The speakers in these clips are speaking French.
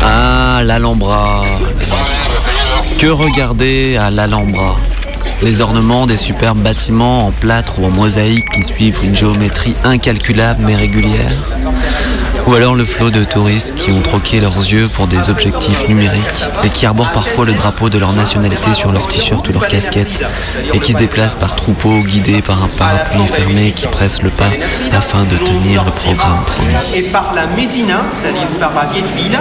Ah, l'Alhambra. Que regarder à l'Alhambra? Les ornements des superbes bâtiments en plâtre ou en mosaïque qui suivent une géométrie incalculable mais régulière? Ou alors le flot de touristes qui ont troqué leurs yeux pour des objectifs numériques et qui arborent parfois le drapeau de leur nationalité sur leur t-shirt ou leur casquette et qui se déplacent par troupeaux guidés par un parapluie fermé qui presse le pas afin de tenir le programme promis. Et par la Médina, c'est-à-dire par la vieille ville,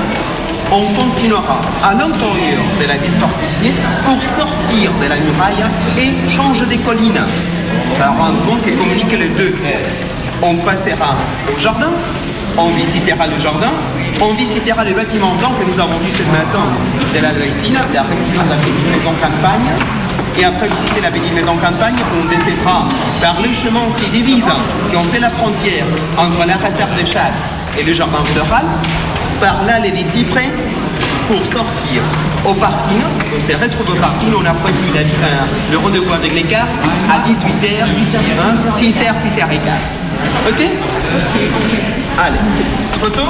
on continuera à l'intérieur de la ville fortifiée pour sortir de la muraille et changer des collines. Par un pont qui communique les deux. On passera au jardin, on visitera le jardin, on visitera les bâtiments blancs que nous avons vus ce matin de la Dresine, la résidence de la petite maison campagne. Et après visiter la petite maison campagne, on descendra par le chemin qui divise, qui ont fait la frontière entre la réserve de chasse et le jardin floral, par là les cyprès pour sortir au parking. On s'est retrouvé au parking, on a prévu la, euh, le rendez-vous avec les cartes à 18h, hein, 6h, 6h15. Ok Allez, photo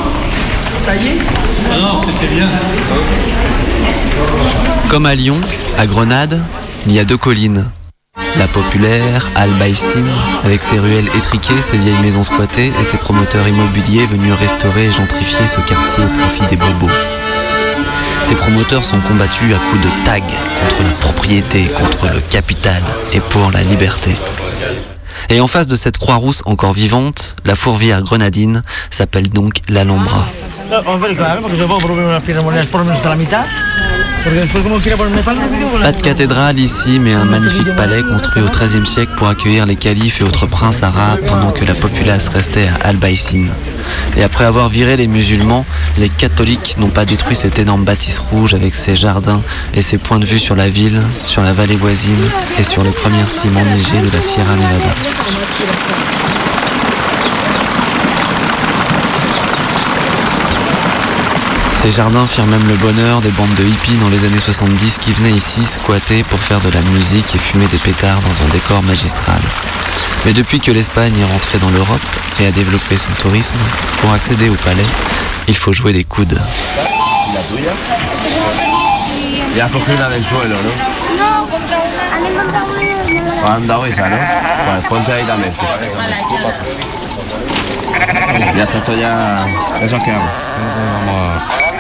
y est Non, c'était bien. Comme à Lyon, à Grenade, il y a deux collines. La populaire Albaïcine, avec ses ruelles étriquées, ses vieilles maisons squattées et ses promoteurs immobiliers venus restaurer et gentrifier ce quartier au profit des bobos. Ces promoteurs sont combattus à coups de tag contre la propriété, contre le capital et pour la liberté. Et en face de cette Croix-Rousse encore vivante, la fourvière grenadine s'appelle donc l'Alhambra. Pas de cathédrale ici, mais un magnifique palais construit au XIIIe siècle pour accueillir les califes et autres princes arabes pendant que la populace restait à Al-Baïsine. Et après avoir viré les musulmans, les catholiques n'ont pas détruit cette énorme bâtisse rouge avec ses jardins et ses points de vue sur la ville, sur la vallée voisine et sur les premières cimes enneigées de la Sierra Nevada. Ces jardins firent même le bonheur des bandes de hippies dans les années 70 qui venaient ici squatter pour faire de la musique et fumer des pétards dans un décor magistral. Mais depuis que l'Espagne est rentrée dans l'Europe et a développé son tourisme, pour accéder au palais, il faut jouer des coudes. Una del suelo, ¿no? No. Han encontrado una. Han dado esa, ¿no? Pues ponte ahí también. Ya está, esto ya... Eso es que hago. Vamos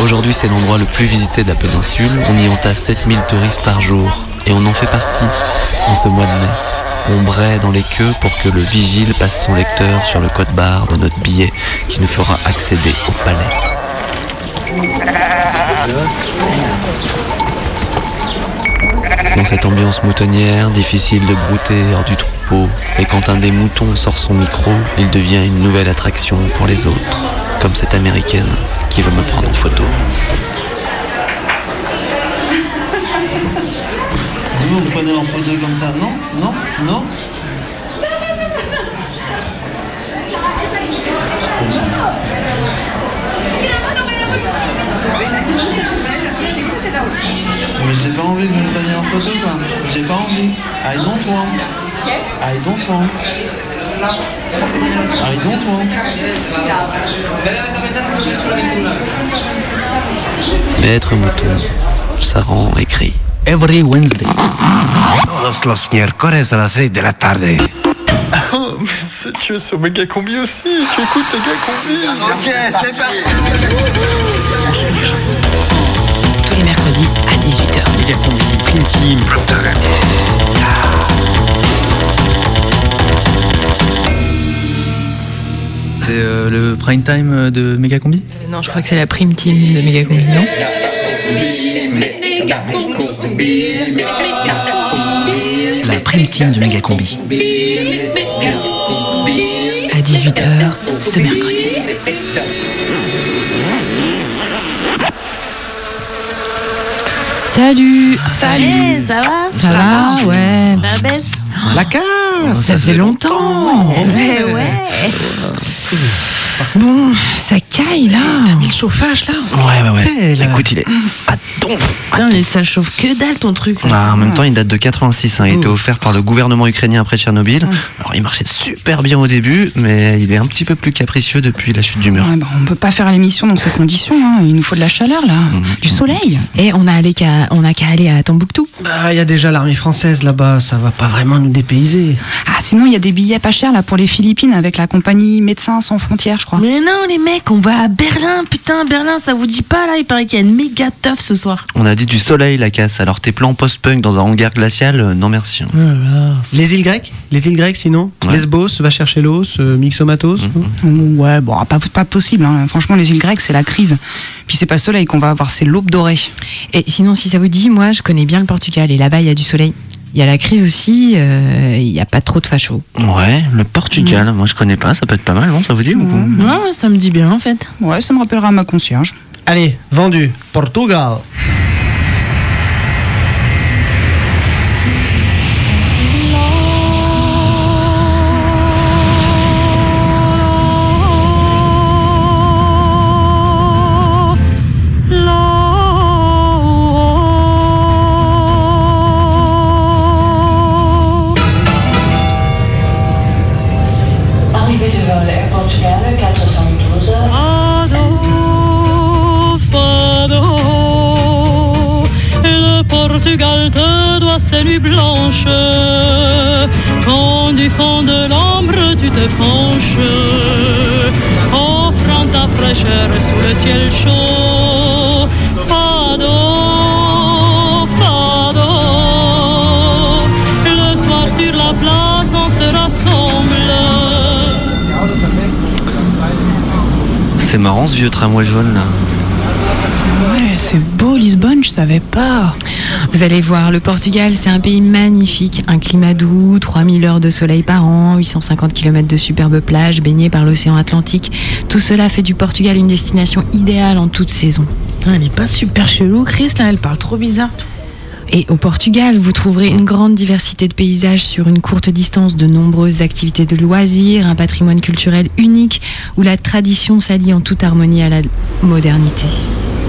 Aujourd'hui, c'est l'endroit le plus visité de la péninsule. On y entasse 7000 touristes par jour. Et on en fait partie en ce mois de mai. On braie dans les queues pour que le vigile passe son lecteur sur le code barre de notre billet qui nous fera accéder au palais. Dans cette ambiance moutonnière, difficile de brouter hors du troupeau, et quand un des moutons sort son micro, il devient une nouvelle attraction pour les autres, comme cette américaine qui veut me prendre en photo. Vous me prenez en photo comme ça Non Non Non. Mais j'ai pas envie que vous me J'ai pas envie. I don't want. I don't want. I don't want. Maître mouton, ça rend écrit. Every Wednesday. Todos los miércoles a las 6 de la tarde. Oh, mais si tu es sur Méga Combi aussi, tu écoutes Méga Combi. Ok, c'est parti Tous les mercredis à 18h. Méga Combi, Prime Team. C'est euh, le prime time de Méga Combi? Euh, Non, je crois que c'est la prime team de Megacombi, non? La prime team de Méga Combi. À 18h ce mercredi. Salut Salut, ça va Ça va Ouais. La baisse La cave ça, faisait longtemps. Ouais, ouais. Bon, ça caille là. T'as mis le chauffage là Ouais, ouais, ouais. Là. Écoute, il est à donf. Putain, mais ça chauffe que dalle ton truc. là. Ah, en même temps, il date de 86. hein. Il était offert par le gouvernement ukrainien après Tchernobyl. Alors, il marchait super bien au début, mais il est un petit peu plus capricieux depuis la chute du mur. Ouais, bah, on peut pas faire l'émission dans ces conditions. hein. Il nous faut de la chaleur là, du soleil. Et on a allé qu'à, on a qu'à aller à Tombouctou. Bah, il y a déjà l'armée française là-bas, ça va pas vraiment nous dépayser. Ah, sinon il y a des billets pas chers là pour les Philippines avec la compagnie Médecins sans frontières, je crois. Mais non, les mecs, on va à Berlin. Putain, Berlin, ça vous dit pas là Il paraît qu'il y a une méga teuf ce soir. On a dit du soleil, la casse. Alors, tes plans post-punk dans un hangar glacial, euh, non merci. hein. Les îles grecques? Les îles grecques sinon? Ouais. Lesbos, va chercher l'os, euh, Mixomatos Ouais, bon, pas, pas possible. hein. Franchement, les îles grecques, c'est la crise. Puis c'est pas le soleil qu'on va avoir, c'est l'aube dorée. Et sinon, si ça vous dit, moi, je connais bien le Portugal et là-bas, il y a du soleil. Il y a la crise aussi, euh, il n'y a pas trop de fachos. Ouais, le Portugal. Moi, je connais pas. Ça peut être pas mal, non Ça vous dit ou- Ouais, ça me dit bien en fait. Ouais, ça me rappellera ma concierge. Allez, vendu. Portugal. Quand du fond de l'ombre tu te penches, offrant ta fraîcheur sous le ciel chaud. Fado, fado. Le soir sur la place on se rassemble. C'est marrant, ce vieux tramway jaune, là. Ouais, c'est beau Lisbonne, je savais pas. Vous allez voir, le Portugal, c'est un pays magnifique. Un climat doux, 3000 heures de soleil par an, 850 km de superbes plages baignées par l'océan Atlantique. Tout cela fait du Portugal une destination idéale en toute saison. Putain, elle est pas super chelou, Chris, là, elle parle trop bizarre. Et au Portugal, vous trouverez une grande diversité de paysages sur une courte distance, de nombreuses activités de loisirs, un patrimoine culturel unique où la tradition s'allie en toute harmonie à la modernité.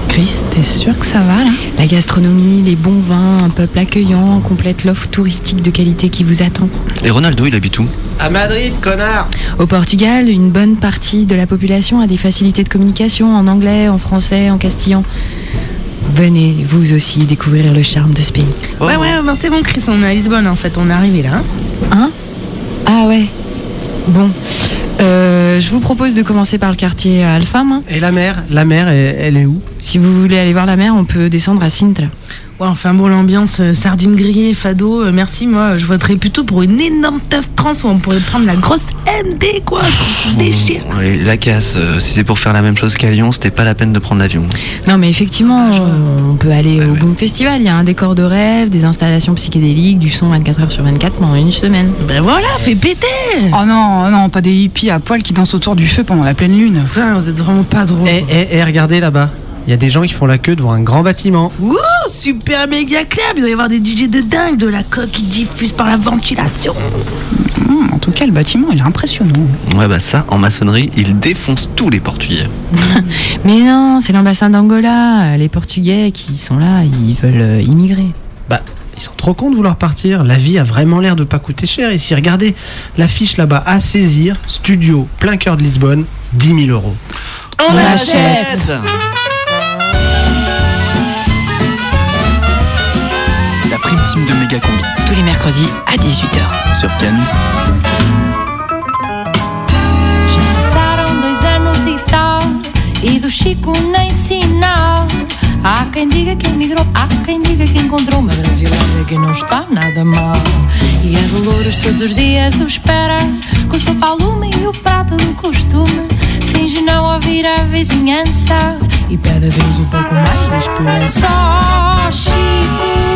Chris, t'es sûr que ça va là? La gastronomie, les bons vins, un peuple accueillant complètent l'offre touristique de qualité qui vous attend. Et Ronaldo, il habite où? À Madrid, connard Au Portugal, une bonne partie de la population a des facilités de communication en anglais, en français, en castillan. Venez, vous aussi, découvrir le charme de ce pays. Ouais, ouais, ben c'est bon, Chris, on est à Lisbonne en fait, on est arrivé là. Hein? Ah ouais. Bon. Euh, je vous propose de commencer par le quartier Alfam. Et la mer La mer, elle est où? Si vous voulez aller voir la mer, on peut descendre à Sintra. Ouais, enfin bon, l'ambiance, euh, sardines grillées, fado, euh, merci, moi, je voterais plutôt pour une énorme teuf trans où on pourrait prendre la grosse MD, quoi, déchire. Ouais, La casse, euh, si c'est pour faire la même chose qu'à Lyon, c'était pas la peine de prendre l'avion. Non, mais effectivement, on peut aller au Boom Festival. Il y a un décor de rêve, des installations psychédéliques, du son 24 heures sur 24 pendant une semaine. Ben voilà, fais péter Oh non, non, pas des hippies à poil qui dansent autour du feu pendant la pleine lune. Putain, vous êtes vraiment pas drôle. Eh, eh, eh, regardez là-bas. Il y a des gens qui font la queue devant un grand bâtiment. Wouh, super méga club, il doit y avoir des DJ de dingue, de la coque qui diffuse par la ventilation. Hum, en tout cas, le bâtiment, il est impressionnant. Ouais, bah ça, en maçonnerie, ils défoncent tous les Portugais. Mais non, c'est l'ambassade d'Angola. Les Portugais qui sont là, ils veulent euh, immigrer. Bah, ils sont trop cons de vouloir partir. La vie a vraiment l'air de pas coûter cher ici. Regardez l'affiche là-bas à saisir. Studio, plein cœur de Lisbonne, 10 000 euros. On, achète. La prime team de Méga Combi. Tous les mercredis à 18h. sur Canu. Passaram dois anos e tal E do Chico nem sinal. Há quem diga que emigrou Há quem diga que encontrou uma brasileira Que não está nada mal. E a Dolores todos os dias o espera Com o seu palume e o prato do costume. Finge não ouvir a vizinhança E pede a Deus um pouco mais de esperança. Oh Chico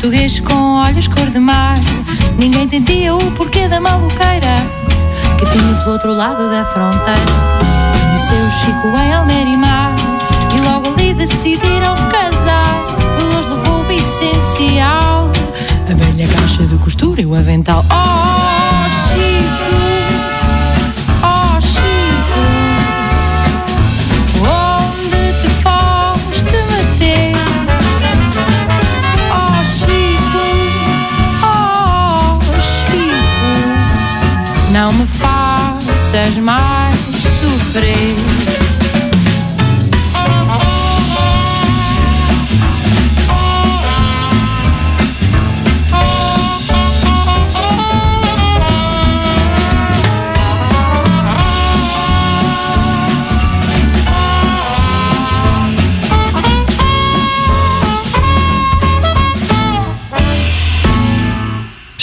português com olhos cor de mar. Ninguém entendia o porquê da maluqueira que tinha do outro lado da fronteira. Conheceu Chico em Almerimar e logo ali decidiram casar. Pelos levou o essencial, a velha caixa de costura e o avental. Oh, faças mais sofrer.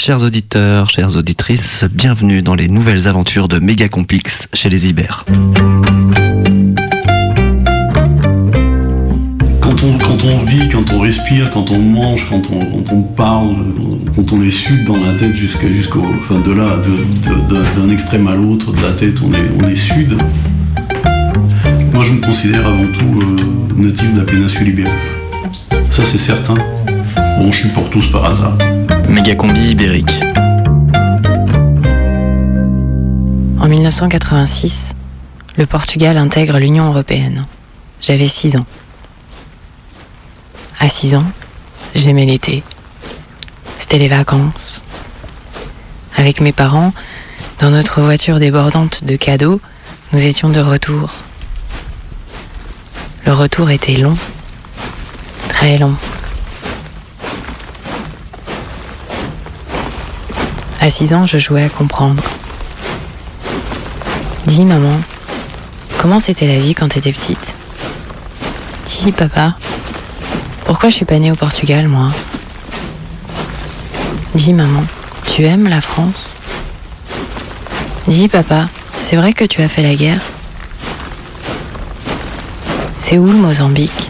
Chers auditeurs, chères auditrices, bienvenue dans les nouvelles aventures de Méga Complex chez les Ibères. Quand on, vit, quand on respire, quand on mange, quand on, parle, quand on est sud dans la tête jusqu'au. Enfin, de là, d'un extrême à l'autre de la tête, on est, on sud. Moi, je me considère avant tout euh, natif de la péninsule ibérique. Ça, c'est certain. Bon, je suis pour tous par hasard. Méga combi ibérique. En 1986, le Portugal intègre l'Union européenne. J'avais 6 ans. À 6 ans, j'aimais l'été. C'était les vacances. Avec mes parents, dans notre voiture débordante de cadeaux, nous étions de retour. Le retour était long, très long. À 6 ans, je jouais à comprendre. Dis, maman, comment c'était la vie quand t'étais petite? Dis, papa, pourquoi je suis pas née au Portugal, moi? Dis, maman, tu aimes la France? Dis, papa, c'est vrai que tu as fait la guerre? C'est où le Mozambique?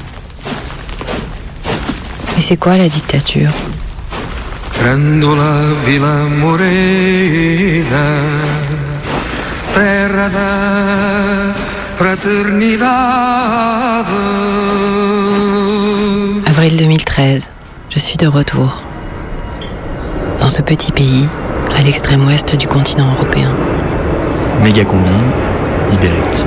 Et c'est quoi la dictature? Grandola Vila Morena, terra da fraternidade. Avril 2013, je suis de retour. Dans ce petit pays, à l'extrême ouest du continent européen. Méga combi ibérique.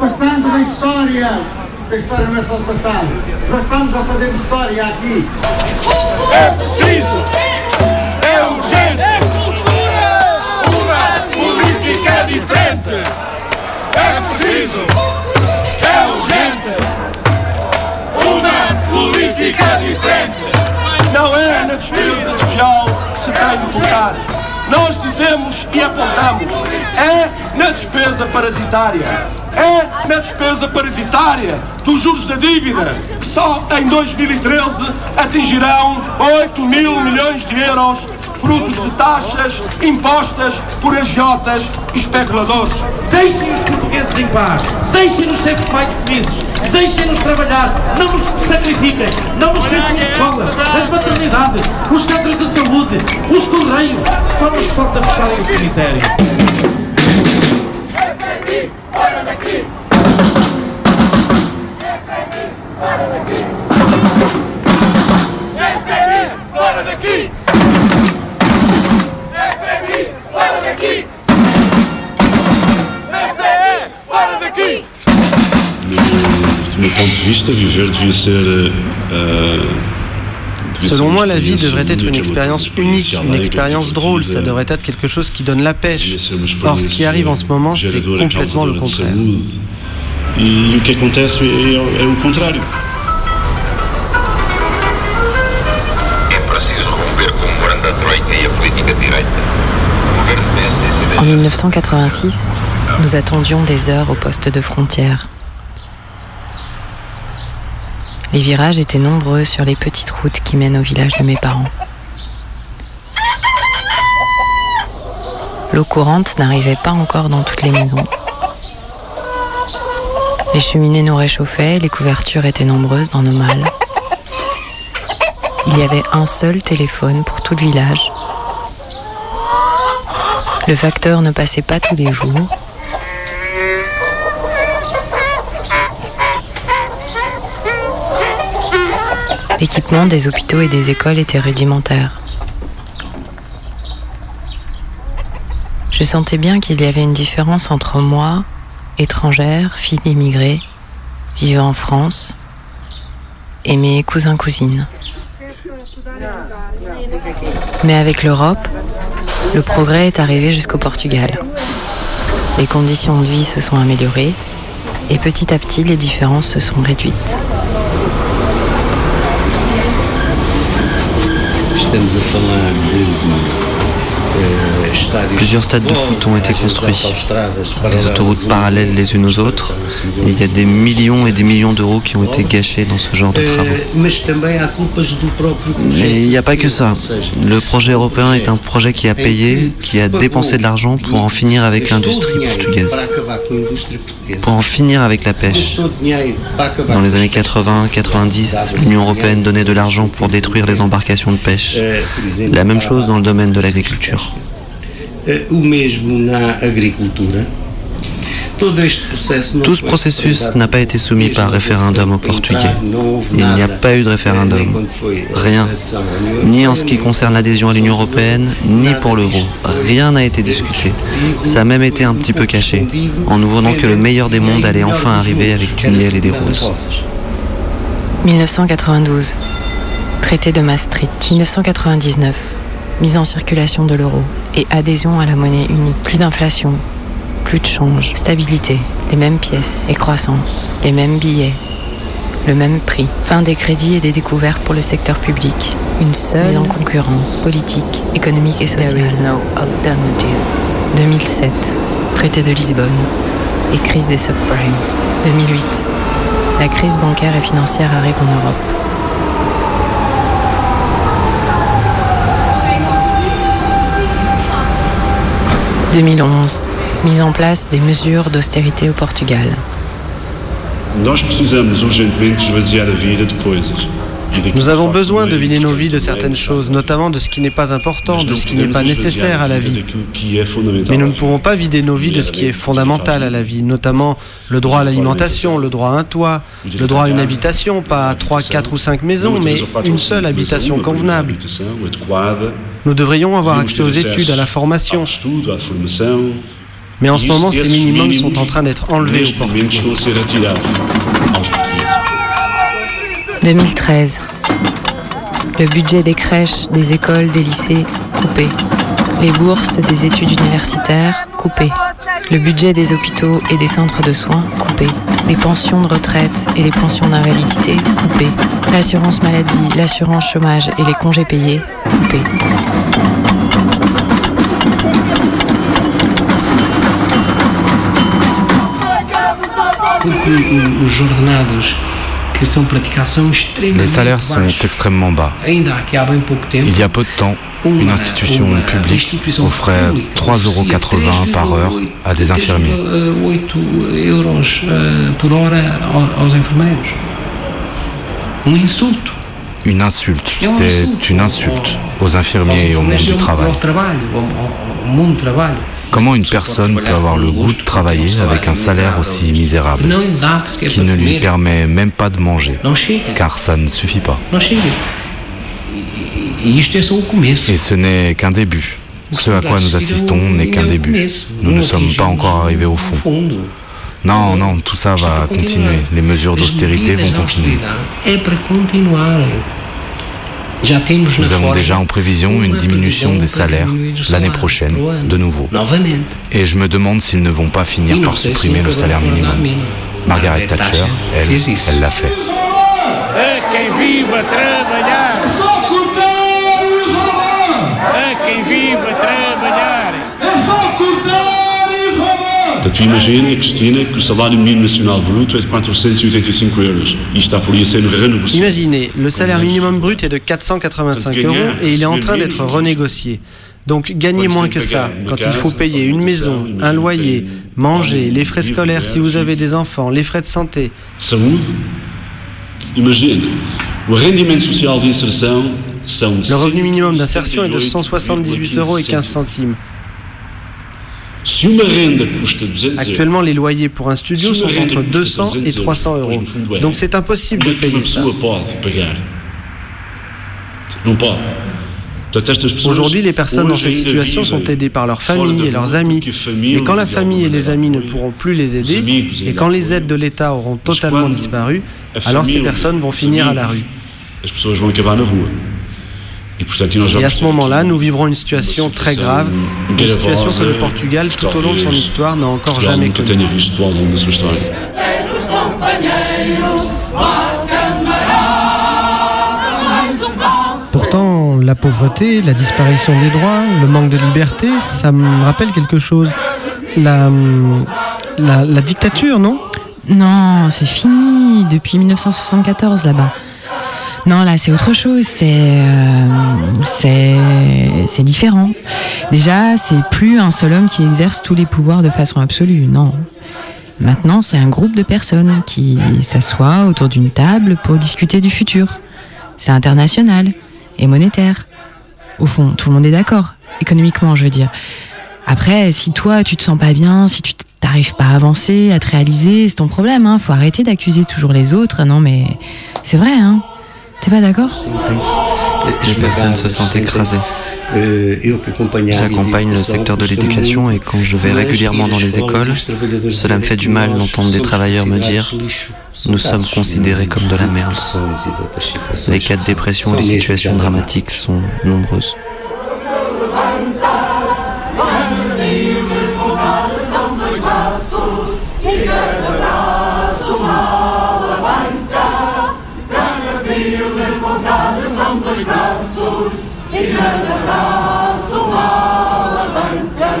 passando da história, a história não é só do passado, nós estamos a fazer história aqui. É preciso! É urgente! É cultura! Uma política diferente! É preciso! É urgente! Uma política diferente! Não é na despesa social que se tem de colocar. Nós dizemos e apontamos. É na despesa parasitária. É na despesa parasitária dos juros da dívida, que só em 2013 atingirão 8 mil milhões de euros, frutos de taxas impostas por agiotas e especuladores. Deixem os portugueses em paz, deixem-nos ser mais felizes, deixem-nos trabalhar, não nos sacrifiquem, não nos fechem as escolas, as maternidades, os centros de saúde, os correios, só nos falta fecharem os cemitérios. Selon moi, la vie devrait être une expérience unique, une expérience drôle. Ça devrait être quelque chose qui donne la pêche. Or, ce qui arrive en ce moment, c'est complètement le contraire. E acontece o contrário. En 1986, nous attendions des heures au poste de frontière. Les virages étaient nombreux sur les petites routes qui mènent au village de mes parents. L'eau courante n'arrivait pas encore dans toutes les maisons. Les cheminées nous réchauffaient, les couvertures étaient nombreuses dans nos malles. Il y avait un seul téléphone pour tout le village. Le facteur ne passait pas tous les jours. L'équipement des hôpitaux et des écoles était rudimentaire. Je sentais bien qu'il y avait une différence entre moi, étrangère, fille d'immigrés, vivant en France, et mes cousins-cousines. Mais avec l'Europe, le progrès est arrivé jusqu'au Portugal. Les conditions de vie se sont améliorées et petit à petit les différences se sont réduites. Estamos a falar de eh, estádios Plusieurs stades de foot ont été construits, des autoroutes parallèles les unes aux autres, et il y a des millions et des millions d'euros qui ont été gâchés dans ce genre de travaux. Mais il n'y a pas que ça. Le projet européen est un projet qui a payé, qui a dépensé de l'argent pour en finir avec l'industrie portugaise, pour en finir avec la pêche. Dans les années 80-90, l'Union européenne donnait de l'argent pour détruire les embarcations de pêche. La même chose dans le domaine de l'agriculture. Eh, o mesmo na agricultura. Tout ce processus n'a pas été soumis par référendum aux Portugais. Il n'y a pas eu de référendum. Rien. Ni en ce qui concerne l'adhésion à l'Union européenne, ni pour l'euro. Rien n'a été discuté. Ça a même été un petit peu caché, en nous vendant que le meilleur des mondes allait enfin arriver avec du miel et des roses. 1992, traité de Maastricht. 1999, mise en circulation de l'euro et adhésion à la monnaie unique. Plus d'inflation, plus de change, stabilité, les mêmes pièces et croissance, les mêmes billets, le même prix. Fin des crédits et des découvertes pour le secteur public. Une seule mise en concurrence politique, économique et sociale. 2007, traité de Lisbonne et crise des subprimes. 2008, la crise bancaire et financière arrive en Europe. « 2011. Mise en place des mesures d'austérité au Portugal. E Nous avons besoin de vider nos vies de certaines choses, notamment de ce qui n'est pas important, de ce qui n'est pas nécessaire à la vie. Mais nous ne pouvons pas vider nos vies de ce qui est fondamental à la vie, notamment le droit à l'alimentation, le droit à un toit, le droit à une habitation, pas à 3, 4 ou 5 maisons, mais une seule habitation convenable. Nous devrions avoir accès aux études, à la formation, mais en ce moment, ces minimums sont en train d'être enlevés au Neste momento Portugal. estão a ser retirados aos portugueses. 2013. Le budget des crèches, des écoles, des lycées, coupé. Les bourses des études universitaires, coupé. Le budget des hôpitaux et des centres de soins, coupé. Les pensions de retraite et les pensions d'invalidité, coupé. L'assurance maladie, l'assurance chômage et les congés payés, coupé. Les salaires sont extrêmement bas. Il y a peu de temps, une institution publique offrait 3,80 euros par heure à des infirmiers. 8 euros eh, enfermeiros. Um. Une insulte, c'est une insulte aux infirmiers et au monde du travail. Comment une personne peut avoir le goût de travailler avec un salaire aussi misérable, qui ne lui permet même pas de manger, car ça ne suffit pas. Et ce n'est qu'un début. Ce à quoi nous assistons n'est qu'un début. Nous ne sommes pas encore arrivés au fond. Non, non, tout ça va continuer. Les mesures d'austérité vont continuer. É para continuar. Já temos na Nous avons déjà en prévision une diminution des salaires l'année prochaine, de nouveau. Et je me demande s'ils ne vont pas finir par supprimer le salaire minimum. Margaret Thatcher, elle, elle l'a fait. A quem vive é de 485 euros. E está por aí a ser renegociado. Imaginez, le salaire minimum brut est de 485 euros et il est en train d'être renégocié. Donc gagnez moins que ça quand il faut payer une maison, un loyer, manger, les frais scolaires si vous avez des enfants, les frais de santé. Le revenu minimum d'insertion est de 178 euros et 15 centimes. Se uma renda custa 200 euros, Actuellement, les loyers pour un studio sont entre 200 et 300 euros. Donc c'est impossible de payer ça. Aujourd'hui, les personnes dans cette situation sont aidées par leur fora famille da et leurs amis. Et quand la famille et les amis ne pourront plus les aider, et quand les aides de l'État auront totalement disparu, alors ces personnes vont finir à la rue. Et à ce moment-là, nous vivrons une situation très grave, une situation que le Portugal, tout au long de son histoire, n'a encore Portugal jamais connue. Pourtant, la pauvreté, la disparition des droits, le manque de liberté, ça me rappelle quelque chose. La, la, la dictature, non? Non, c'est fini depuis 1974 là-bas. Non, là, c'est autre chose. C'est euh, c'est c'est différent. Déjà, c'est plus un seul homme qui exerce tous les pouvoirs de façon absolue. Non. Maintenant, c'est un groupe de personnes qui s'assoient autour d'une table pour discuter du futur. C'est international et monétaire. Au fond, tout le monde est d'accord, économiquement, je veux dire. Après, si toi, tu te sens pas bien, si tu t'arrives pas à avancer, à te réaliser, c'est ton problème. Hein. Faut arrêter d'accuser toujours les autres. Non, mais c'est vrai, hein. T'es pas d'accord Les personnes se sentent écrasées. J'accompagne le secteur de l'éducation et quand je vais régulièrement dans les écoles, cela me fait du mal d'entendre des travailleurs me dire nous sommes considérés comme de la merde. Les cas de dépression et les situations dramatiques sont nombreuses. Fio levantado são dois braços e cada braço uma alavanca.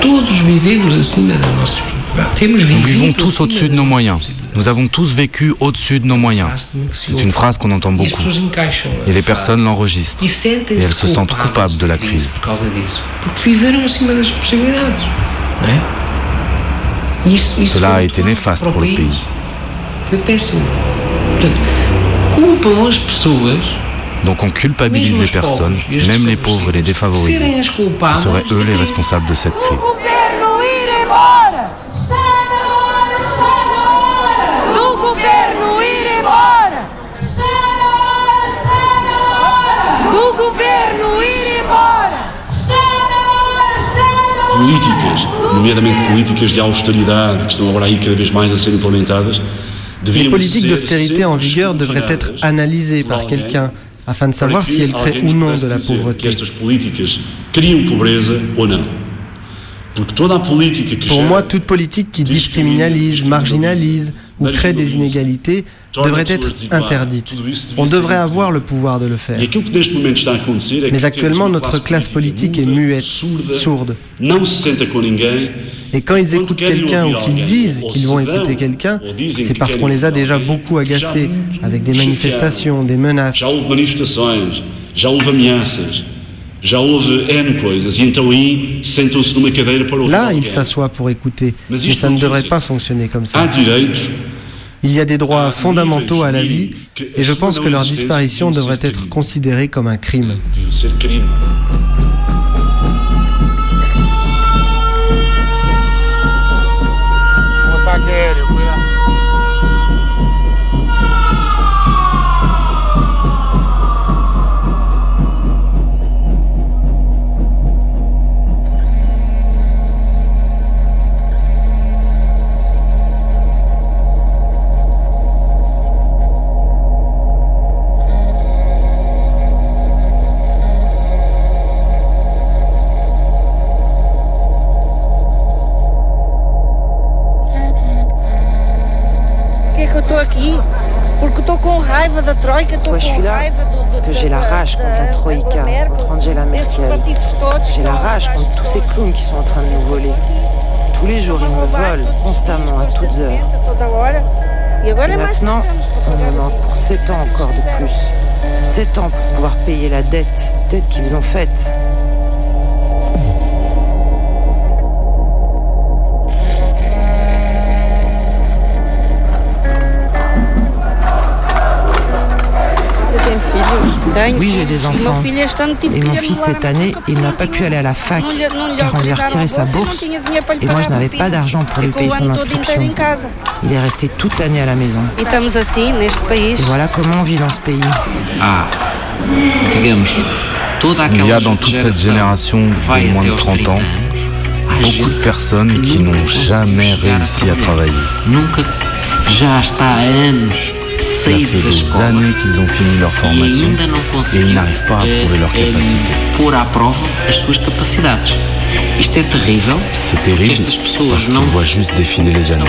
Todos vivemos acima das nossas possibilidades. Temos Nous vivons tous au-dessus de nos moyens. Nous avons tous vécu au-dessus de nos moyens. C'est une phrase qu'on entend beaucoup. Et les personnes l'enregistrent. Et elles se sentent coupables de la crise. Cela a été néfaste pour le pays. Foi péssimo. Portanto, culpam as pessoas Donc on culpabilise Mesmo les os pobres personnes, e as même les pauvres et les défavorisés. serem as Ce culpadas seraient eux les responsables de cette crise. governo ir embora! Está na hora, está na hora! Do governo ir embora! Está na hora, está na hora! Do governo ir embora! Está na hora, está na hora! Políticas, nomeadamente políticas de austeridade, que estão agora aí cada vez mais a ser implementadas, Les politiques d'austérité en vigueur devraient être analysées par quelqu'un afin de savoir si elles créent ou non de la pauvreté. Pour moi, toute politique qui discriminalise, marginalise ou crée des inégalités devrait être interdite. On devrait avoir le pouvoir de le faire. Mais actuellement, notre classe politique est muette, sourde. Et quand ils écoutent quelqu'un ou qu'ils disent qu'ils vont écouter quelqu'un, c'est parce qu'on les a déjà beaucoup agacés avec des manifestations, des menaces. Là, ils alguém. s'assoient pour écouter. Mais ça ne devrait pas fonctionner comme ça. Il y a des droits fondamentaux à la vie et je pense que leur disparition devrait être considérée comme un crime. Je suis là Parce que j'ai la rage contre la Troïka, contre Angela Merkel. J'ai la rage contre tous ces clowns qui sont en train de nous voler. Tous les jours, ils me volent, constamment, à toutes heures. Et maintenant, on me manque pour 7 ans encore de plus. 7 ans pour pouvoir payer la dette, dette qu'ils ont faite. Oui, j'ai des enfants. Et mon fils, cette année, il n'a pas pu aller à la fac car on lui a retiré sa bourse. Et moi, je n'avais pas d'argent pour lui payer son inscription. Il est resté toute l'année à la maison. Et voilà comment on vit dans ce pays. Ah, Il y a dans toute cette génération de moins de aos 30 ans 30 beaucoup de personnes qui n'ont jamais réussi à travailler. Ça fait des années qu'ils ont fini leur formation et ils n'arrivent pas à prouver leur capacité. pôr à prova as suas capacidades. Isto é terrível. C'est terrible estas pessoas parce qu'ils voient juste défiler les années.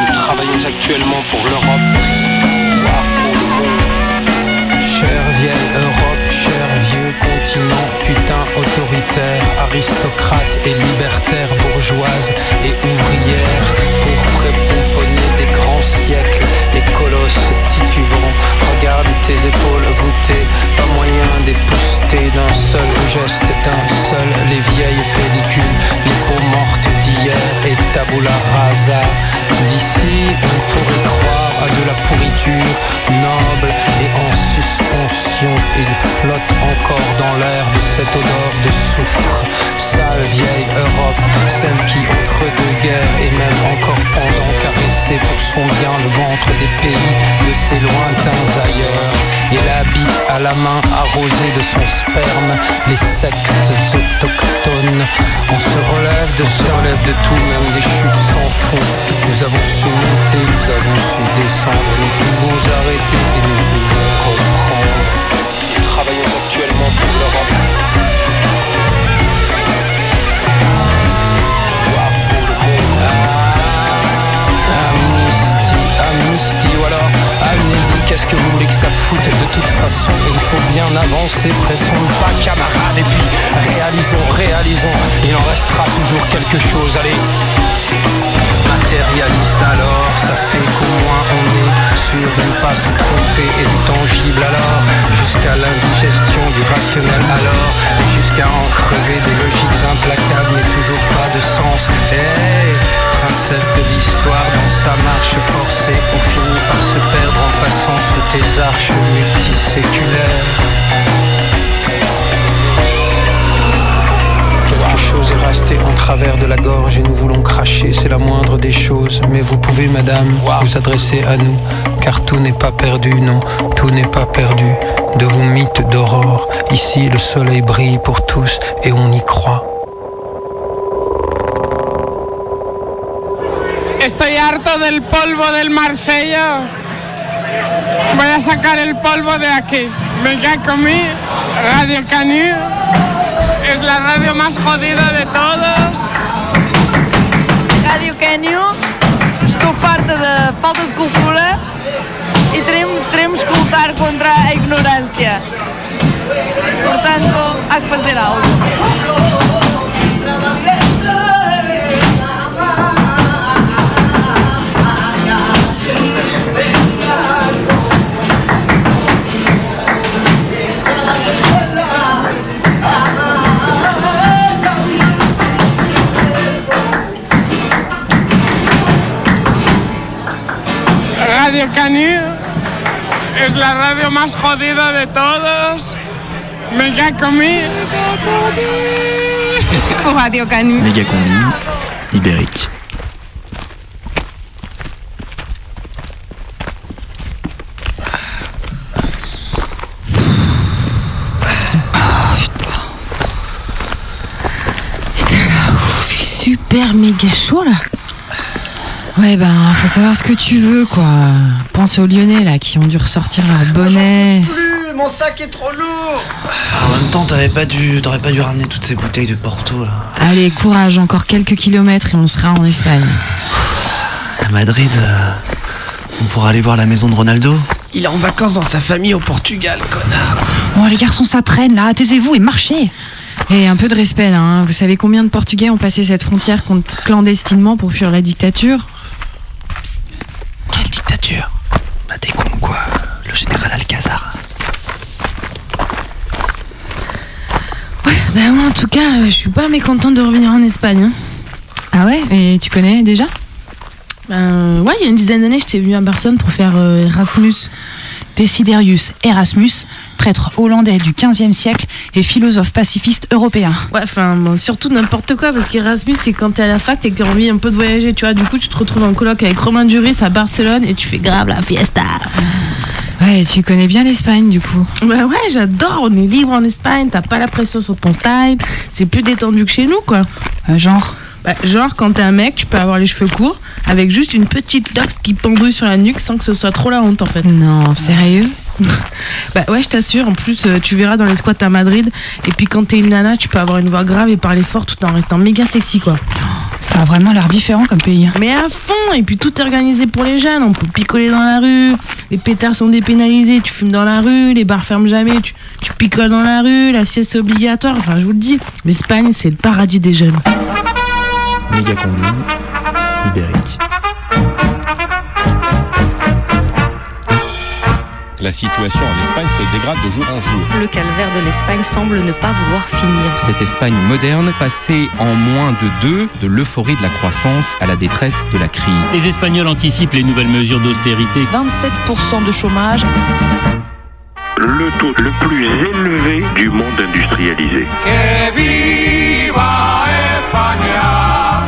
Nous travaillons actuellement pour l'Europe, aristocrate et libertaire, bourgeoise et ouvrière, pour prépomponner des grands siècles et colosses titubants. Regarde tes épaules voûtées, pas moyen d'épousseter d'un seul geste, d'un seul les vieilles pellicules, les peaux d'hier et tabula rasa. D'ici, on pourrait croire à de la pourriture noble et en suspension. Il flotte encore dans l'air de cette odeur de soufre. Sale vieille Europe, celle qui entre deux guerres et même encore pendant caressait pour son bien le ventre des pays de ses lointains ailleurs. Et elle habite à la main arrosée de son sperme les sexes autochtones. On se relève de se de tout, même des chutes sans fond. Nous avons su monter, nous avons su descendre, nous pouvons arrêter et nous pouvons reprendre. Travaillons actuellement pour l'Europe. Qu'est-ce que vous voulez que ça foute De toute façon, il faut bien avancer, pressons le pas camarades et puis réalisons, réalisons, il en restera toujours quelque chose, allez Matérialiste alors, ça fait qu'au moins on est sûr de ne pas se tromper et tangible alors. Jusqu'à l'indigestion du rationnel alors. Jusqu'à en crever des logiques implacables mais toujours pas de sens. Hey princesse de l'histoire dans sa marche forcée On finit par se perdre en passant sous tes arches multiséculaires travers de la gorge et nous voulons cracher, c'est la moindre des choses. Mais vous pouvez, madame, vous adresser à nous, car tout n'est pas perdu, non, tout n'est pas perdu. De vos mythes d'aurore, ici le soleil brille pour tous et on y croit. Estoy harto del polvo del Marsella. Voy a sacar el polvo de aquí. Venga conmigo. Radio Canu. Es la radio más jodida de todos. Rádio Canyon, estou farta da falta de cultura e teremos, teremos que lutar contra a ignorância. Portanto, há que fazer algo. Radio Canu. Es la radio más jodida de todos. Venga conmigo. Pour Radio Canu. Méga combi, ibérique. Super méga chaud là. Ouais, ben, faut savoir ce que tu veux, quoi. Pense aux Lyonnais, là, qui ont dû ressortir leur bonnet. mon sac est trop lourd En même temps, t'avais pas dû, t'aurais pas dû ramener toutes ces bouteilles de Porto là. Allez, courage, encore quelques kilomètres et on sera en Espagne. À Madrid, euh, on pourra aller voir la maison de Ronaldo. Il est en vacances dans sa famille au Portugal, connard Oh, les garçons, ça traîne là, taisez-vous et marchez. Et un peu de respect là, hein. vous savez combien de Portugais ont passé cette frontière con- clandestinement pour fuir la dictature? Dictature Bah t'es con quoi, le général Alcazar. Bah moi en tout cas, euh, je suis pas mécontente de revenir en Espagne. hein. Ah ouais? Et tu connais déjà? Ben ouais, il y a une dizaine d'années, j'étais venue à Barcelone pour faire euh, Erasmus. Desiderius Erasmus, prêtre hollandais du XVe siècle et philosophe pacifiste européen. Ouais, enfin, bon, surtout n'importe quoi, parce qu'Erasmus, c'est quand t'es à la fac et que t'as envie un peu de voyager, tu vois. Du coup, tu te retrouves en coloc avec Romain Duris à Barcelone et tu fais grave la fiesta. Ouais, tu connais bien l'Espagne du coup. Bah ouais, j'adore, on est libre en Espagne, t'as pas la pression sur ton style, c'est plus détendu que chez nous, quoi. Euh, genre? Bah, Genre, quand t'es un mec, tu peux avoir les cheveux courts avec juste une petite lox qui pendouille sur la nuque sans que ce soit trop la honte, en fait. Non, sérieux? Bah ouais, je t'assure, en plus, euh, tu verras dans les squats à Madrid, et puis quand t'es une nana, tu peux avoir une voix grave et parler fort tout en restant méga sexy, quoi. Ça a vraiment l'air différent comme pays. Mais à fond, et puis tout est organisé pour les jeunes. On peut picoler dans la rue, les pétards sont dépénalisés, tu fumes dans la rue, les bars ferment jamais, tu, tu picoles dans la rue, la sieste est obligatoire. Enfin, je vous le dis, l'Espagne, c'est le paradis des jeunes. Méga combine, ibérique. La situation en Espagne se dégrade de jour en jour. Le calvaire de l'Espagne semble ne pas vouloir finir. Cette Espagne moderne passée en moins de deux de l'euphorie de la croissance à la détresse de la crise. Les Espagnols anticipent les nouvelles mesures d'austérité. 27% de chômage. Le taux le plus élevé du monde industrialisé.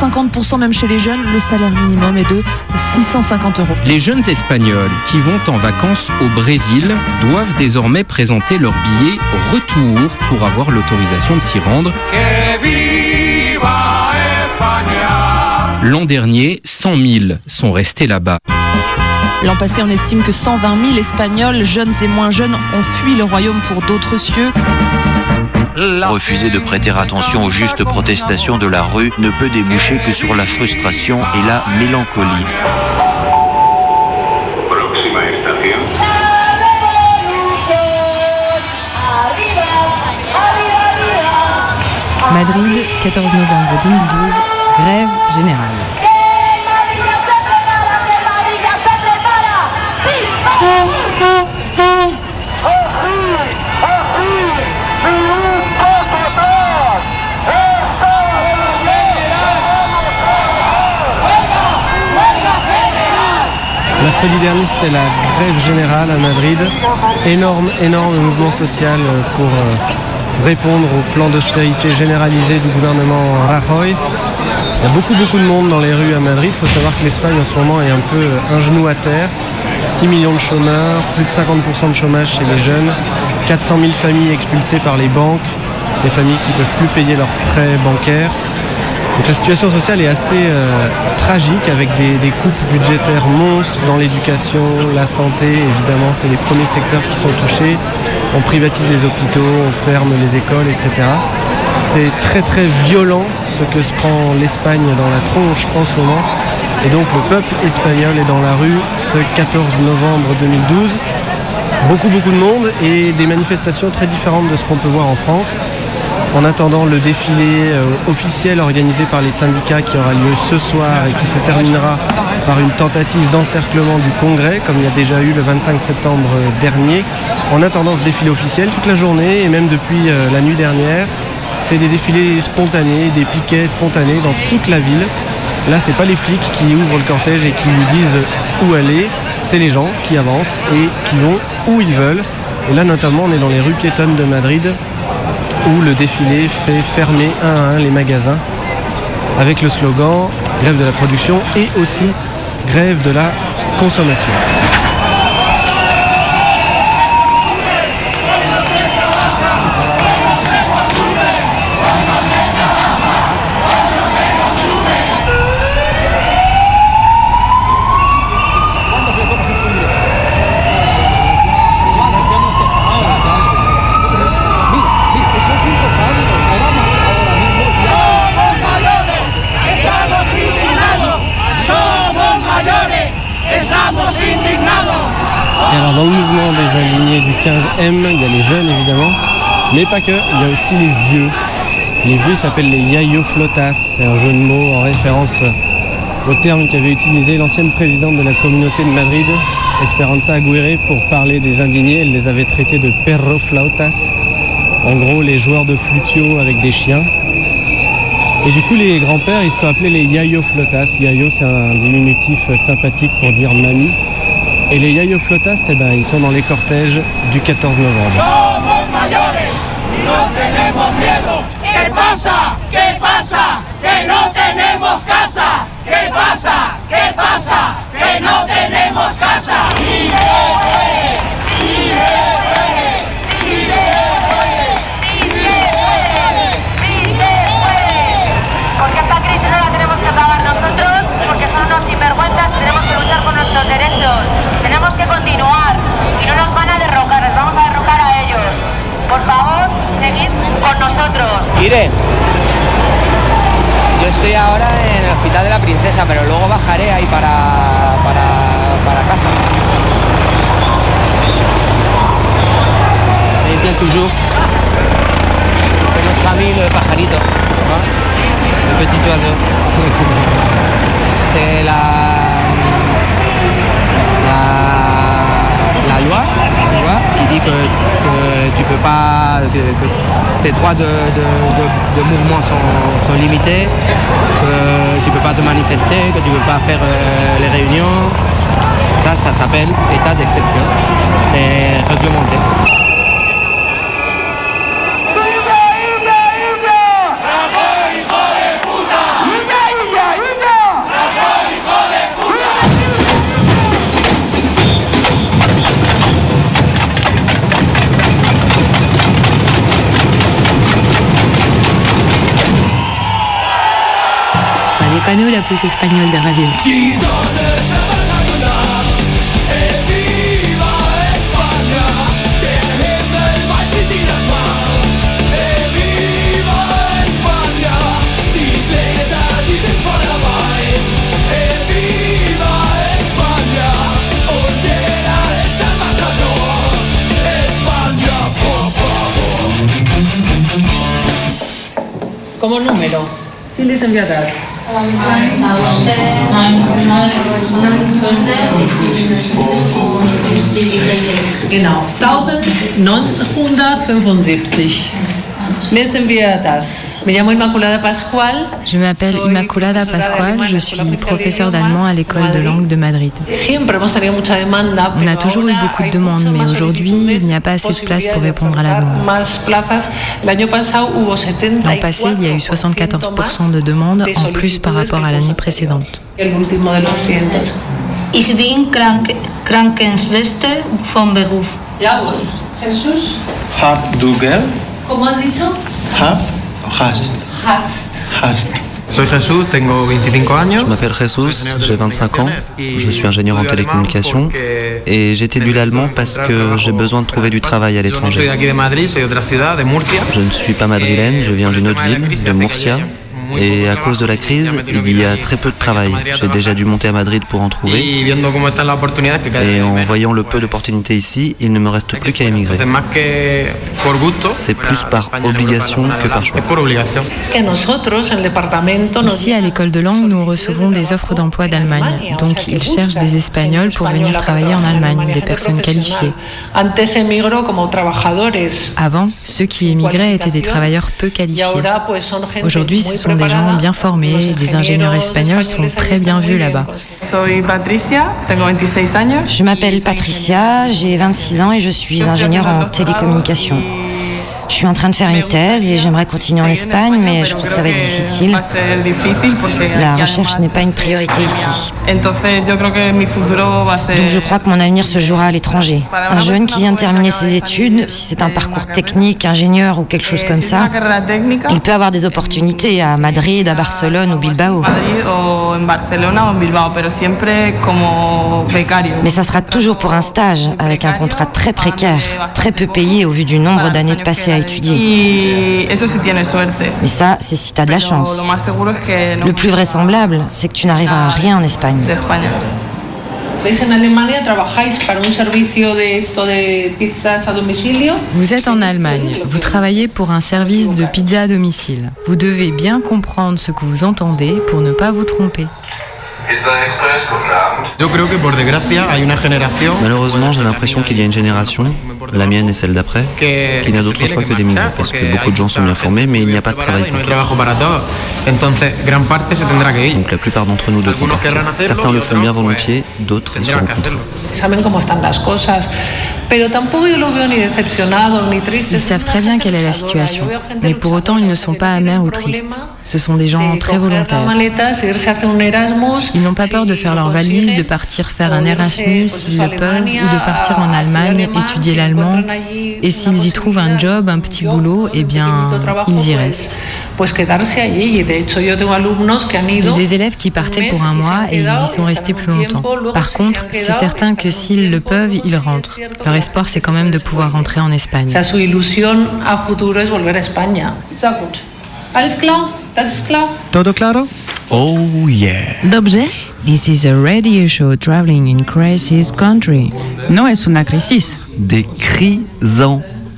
50% même chez les jeunes, le salaire minimum est de 650 euros. Les jeunes Espagnols qui vont en vacances au Brésil doivent désormais présenter leur billet retour pour avoir l'autorisation de s'y rendre. L'an dernier, 100 000 sont restés là-bas. L'an passé, on estime que 120 000 Espagnols, jeunes et moins jeunes, ont fui le royaume pour d'autres cieux. Refuser de prêter attention aux justes protestations de la rue ne peut déboucher que sur la frustration et la mélancolie. Madrid, 14 novembre 2012, grève générale. Mercredi dernier, c'était la grève générale à Madrid. Énorme, énorme mouvement social euh, pour euh, répondre au plan d'austérité généralisé du gouvernement Rajoy. Il y a beaucoup, beaucoup de monde dans les rues à Madrid. Il faut savoir que l'Espagne en ce moment est un peu euh, un genou à terre. 6 millions de chômeurs, plus de 50% de chômage chez les jeunes, 400 000 familles expulsées par les banques, des familles qui ne peuvent plus payer leurs prêts bancaires. La situation sociale est assez euh, tragique avec des, des coupes budgétaires monstres dans l'éducation, la santé, évidemment c'est les premiers secteurs qui sont touchés. On privatise les hôpitaux, on ferme les écoles, etc. C'est très très violent ce que se prend l'Espagne dans la tronche en ce moment. Et donc le peuple espagnol est dans la rue ce 14 novembre 2012. Beaucoup beaucoup de monde et des manifestations très différentes de ce qu'on peut voir en France en attendant le défilé euh, officiel organisé par les syndicats qui aura lieu ce soir et qui se terminera par une tentative d'encerclement du Congrès, comme il y a déjà eu le 25 septembre dernier. En attendant ce défilé officiel, toute la journée et même depuis euh, la nuit dernière, c'est des défilés spontanés, des piquets spontanés dans toute la ville. Là, c'est pas les flics qui ouvrent le cortège et qui lui disent où aller, c'est les gens qui avancent et qui vont où ils veulent. Et là, notamment, on est dans les rues piétonnes de Madrid, où le défilé fait fermer un à un les magasins avec le slogan grève de la production et aussi grève de la consommation. 15M, il y a les jeunes évidemment, mais pas que, il y a aussi les vieux. Les vieux s'appellent les Yayo Flotas, c'est un jeu de mots en référence au terme qu'avait utilisé l'ancienne présidente de la communauté de Madrid, Esperanza Aguirre, pour parler des indignés. Elle les avait traités de perro flautas, en gros les joueurs de flutio avec des chiens. Et du coup, les grands-pères, ils sont appelés les Yayo Flotas. Yayo, c'est un diminutif sympathique pour dire mamie. Et les Yayo Flotas, eh ben, ils sont dans les cortèges du 14 novembre. Somos mayores y no tenemos miedo. ¿Qué pasa? ¿Qué pasa? Que no tenemos casa. ¿Qué pasa? ¿Qué pasa? Que no tenemos casa. Yo estoy ahora en el Hospital de la Princesa, pero luego bajaré ahí para, para, para casa. Et bien toujours. Notre ami le pajarito. ¿no? Le petit la, la, la loi, tu vois, qui dit que, tu peux pas, que, tes droits de- de mouvement sont, sont limités, que tu peux pas te manifester, que tu peux pas faire euh, les réunions. Ça, ça s'appelle état d'exception. C'est réglementé. Radio Cano, la plus espagnole des radios. Como número. ¿Quién les enviadas? Genau, 1975. Je m'appelle Immaculada Pascual, je suis professeure d'allemand à l'école de langue de Madrid. On a toujours eu beaucoup de demandes, mais aujourd'hui, il n'y a pas assez de place pour répondre à la demande. Más plazas. El año pasado hubo 70. L'an passé, il y a eu 74% de demandes en plus par rapport à l'année précédente. Ich bin Krank Krankenschwester von Beruf. Du Geld? ¿Cómo has dicho? Hab o hast? Hast. Hast. Soy Jesús, tengo 25 años. Je m'appelle Jesus, j'ai 25 ans, je suis ingénieur en télécommunications et j'étudie l'allemand parce que j'ai besoin de trouver du travail à l'étranger. Je ne suis pas madrilène, je viens d'une autre ville, de Murcia. Et à cause de la crise, il y a très peu de travail. J'ai déjà dû monter à Madrid pour en trouver. Et en voyant le peu d'opportunités ici, il ne me reste plus qu'à émigrer. C'est plus par obligation que par choix. Ici, à l'école de langue, nous recevons des offres d'emploi d'Allemagne. Donc, ils cherchent des Espagnols pour venir travailler en Allemagne, des personnes qualifiées. Avant, ceux qui émigraient étaient des travailleurs peu qualifiés. Aujourd'hui, ce sont des gens bien formés. Les ingénieurs espagnols sont très bien vus là-bas. Soy Patricia, tengo 26 años. Je m'appelle Patricia, j'ai 26 ans et je suis ingénieure en télécommunications. Je suis en train de faire une thèse et j'aimerais continuer en Espagne, mais je crois que ça va être difficile. La recherche n'est pas une priorité ici. Donc je crois que mon avenir se jouera à l'étranger. Un jeune qui vient de terminer ses études, si c'est un parcours technique, ingénieur ou quelque chose comme ça, il peut avoir des opportunités à Madrid, à Barcelone ou Bilbao. Mais ça sera toujours pour un stage, avec un contrat très précaire, très peu payé au vu du nombre d'années passées à étudier. Mais ça, c'est si t'as de la chance. Le plus vraisemblable, c'est que tu n'arriveras à rien en Espagne. Vous êtes en Allemagne, vous travaillez pour un service de pizza à domicile. Vous devez bien comprendre ce que vous entendez pour ne pas vous tromper. Malheureusement, j'ai l'impression qu'il y a une génération, la mienne et celle d'après, qui n'a d'autre choix que d'émigrer, parce que beaucoup de gens sont bien formés, mais il n'y a pas de travail pour ir. Donc la plupart d'entre nous devront partir. Certains le font bien volontiers, d'autres y seront contraints. Ils savent très bien quelle est la situation, mais pour autant ils ne sont pas amers ou tristes. Ce sont des gens très volontaires. Ils n'ont pas peur de faire leur valise, de partir faire un Erasmus s'ils le peuvent, ou de partir en Allemagne étudier l'allemand. Et s'ils y trouvent un job, un petit boulot, eh bien, ils y restent. J'ai des élèves qui partaient pour un mois et ils y sont restés plus longtemps. Par contre, c'est certain que s'ils le peuvent, ils rentrent. Leur espoir, c'est quand même de pouvoir rentrer en Espagne. Todo claro? Oh yeah. Dobrze? This is a radio show traveling in crisis country. No es una crisis. Des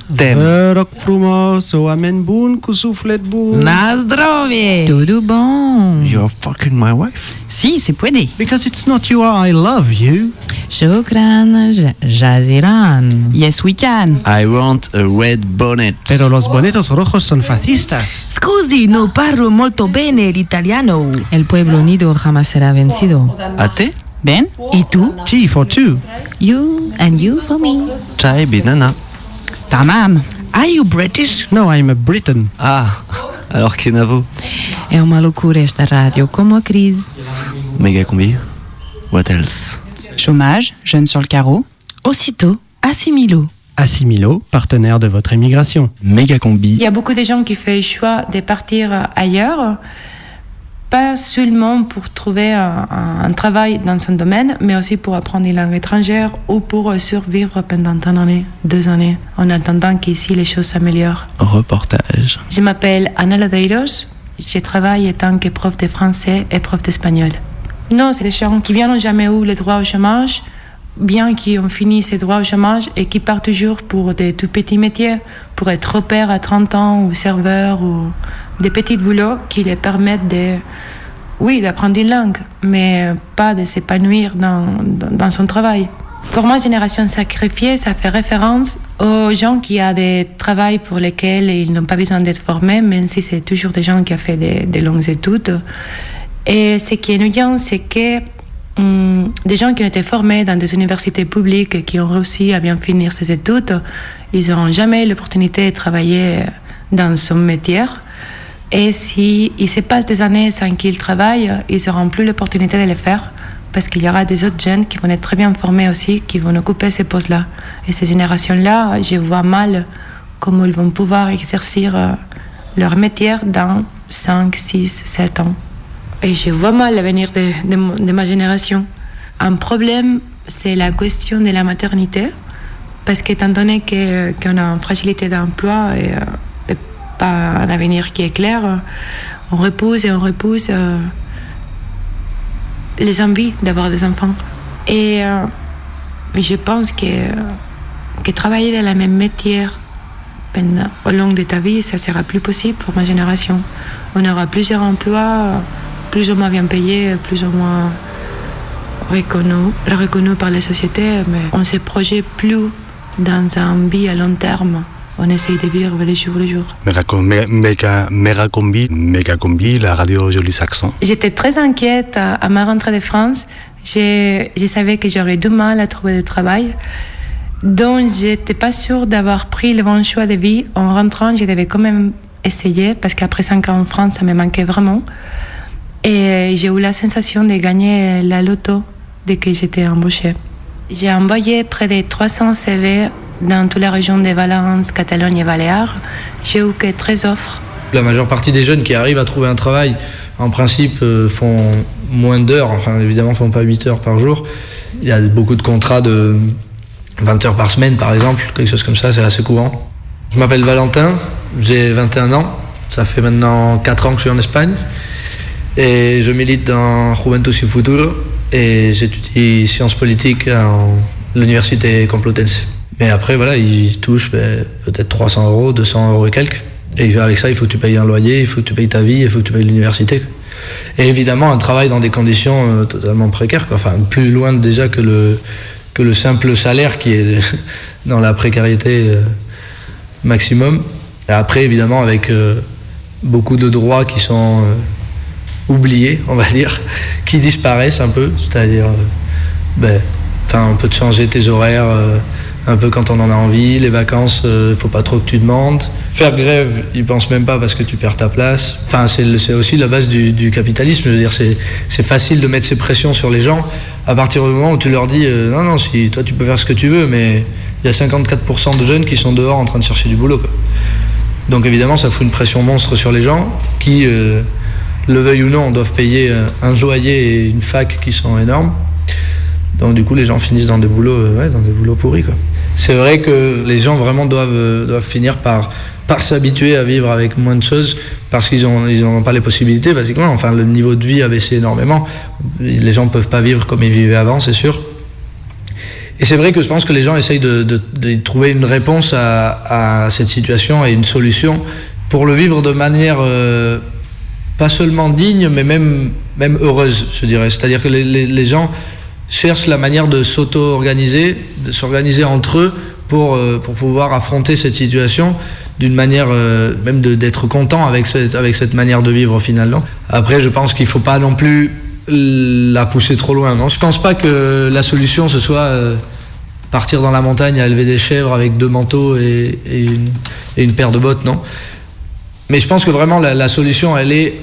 chrysanthèmes. Rok frumoso, amen bun, kusuflet bun. Na zdrowie! Todo bon. You're fucking my wife. Sí, se puede. Because it's not you I love you. Shukran, Jaziran. Yes, we can. I want a red bonnet. Pero los bonetos rojos son fascistas. Scusi, no parlo molto bene l'italiano. El pueblo unido jamás será vencido. A te? Ben? ¿Y tú? Tea for two. You and you for me. Chai banana. Tamam. Are you British? No, I'm a Briton. Ah, alors Kenavo. É uma loucura esta rádio, como a crise. Méga combi. What else? Chômage, jeune sur le carreau. Aussitôt, assimilo. Assimilo, partenaire de votre émigration. Méga combi. Il y a beaucoup de gens qui font le choix de partir ailleurs, pas seulement pour trouver un, un travail dans son domaine, mais aussi pour apprendre une langue étrangère ou pour survivre pendant une année, deux années, en attendant qu'ici les choses s'améliorent. Reportage. Je m'appelle Ana Ladeiros, je travaille en tant que prof de français et prof d'espagnol. Non, c'est des gens qui n'ont jamais eu le droit au chômage, bien qu'ils ont fini ces droits au chômage et qui partent toujours pour des tout petits métiers, pour être au père à 30 ans ou serveur ou des petits boulots qui les permettent de, oui, d'apprendre une langue, mais pas de s'épanouir dans, dans, son travail. Pour moi, Génération sacrifiée, ça fait référence aux gens qui ont des travails pour lesquels ils n'ont pas besoin d'être formés, même si c'est toujours des gens qui ont fait des, des longues études. Et ce qui est ennuyant, c'est que hum, des gens qui ont été formés dans des universités publiques qui ont réussi à bien finir ces études, ils n'auront jamais l'opportunité de travailler dans son métier. Et si il se passe des années sans qu'ils travaillent, ils n'auront plus l'opportunité de le faire parce qu'il y aura des autres jeunes qui vont être très bien formés aussi, qui vont occuper ces postes-là. Et ces générations-là, je vois mal comment ils vont pouvoir exercer euh, leur métier dans 5, 6, 7 ans. Et je vois mal l'avenir de, ma génération. Un problème, c'est la question de la maternité, parce qu'étant donné qu'on a une fragilité d'emploi et, euh, et pas un avenir qui est clair, on repousse et on repousse euh, les envies d'avoir des enfants. Et euh, je pense que, que travailler dans la même métier pendant, au long de ta vie, ça sera plus possible pour ma génération. On aura plusieurs emplois, plus ou moins bien payés, plus ou moins reconnus, reconnus par les sociétés, mais on ne se projette plus dans un vie à long terme. On essaye de vivre le jour le jour. Méga, mé- méga, méga combi, méga combi, la radio Joli Saxon. J'étais très inquiète à, à ma rentrée de France. Je, je savais que j'aurais du mal à trouver du travail. Donc, j'étais pas sûre d'avoir pris le bon choix de vie. En rentrant, je devais quand même essayer parce qu'après 5 ans en France, ça me manquait vraiment. Et j'ai eu la sensation de gagner la loto dès que j'étais embauchée. J'ai envoyé près de 300 CV dans toute la région de Valence, Catalogne et Baléares. J'ai eu que 13 offres. La majeure partie des jeunes qui arrivent à trouver un travail, en principe, euh, font moins d'heures, enfin évidemment, font pas 8 heures par jour. Il y a beaucoup de contrats de 20 heures par semaine, par exemple, quelque chose comme ça, c'est assez courant. Je m'appelle Valentin, j'ai 21 ans, ça fait maintenant 4 ans que je suis en Espagne, et je milite dans Juventus Futuro, et j'étudie sciences politiques à l'université Complutense. Mais après, voilà, ils touchent ben, peut-être 300 euros, 200 euros et quelques. Et avec ça, il faut que tu payes un loyer, il faut que tu payes ta vie, il faut que tu payes l'université. Et évidemment, un travail dans des conditions euh, totalement précaires, quoi. enfin plus loin déjà que le, que le simple salaire qui est dans la précarité euh, maximum. Et après, évidemment, avec euh, beaucoup de droits qui sont oubliés, on va dire, qui disparaissent un peu, c'est-à-dire, ben, enfin, on peut te changer tes horaires un peu quand on en a envie. Les vacances, il faut pas trop que tu demandes. Faire grève, ils pensent même pas parce que tu perds ta place. Enfin, c'est aussi la base du, capitalisme. Je dire, c'est facile de mettre ces pressions sur les gens à partir du moment où tu leur dis euh, non, non, si toi tu peux faire ce que tu veux, mais il y a 54% de jeunes qui sont dehors en train de chercher du boulot. Donc évidemment, ça fout une pression monstre sur les gens qui, euh, le veuillent ou non, doivent payer euh, un loyer et une fac qui sont énormes. Donc du coup, les gens finissent dans des boulots, dans des boulots pourris. C'est vrai que les gens vraiment doivent, doivent finir par par s'habituer à vivre avec moins de choses parce qu'ils n'ont ils ont pas les possibilités, basiquement. Enfin, le niveau de vie a baissé énormément. Les gens ne peuvent pas vivre comme ils vivaient avant, c'est sûr. Et c'est vrai que je pense que les gens essayent de, trouver une réponse à, à, cette situation et une solution pour le vivre de manière euh, pas seulement digne, mais même, même heureuse, je dirais. C'est-à-dire que les, gens cherchent la manière de s'auto-organiser, de s'organiser entre eux pour, euh, pour pouvoir affronter cette situation d'une manière euh, même d'être content avec avec cette manière de vivre finalement. Après, je pense qu'il ne faut pas non plus la pousser trop loin. Non, je pense pas que la solution ce soit euh, partir dans la montagne à élever des chèvres avec deux manteaux et, et, une, et une, paire de bottes, non? Mais je pense que vraiment la, solution, elle est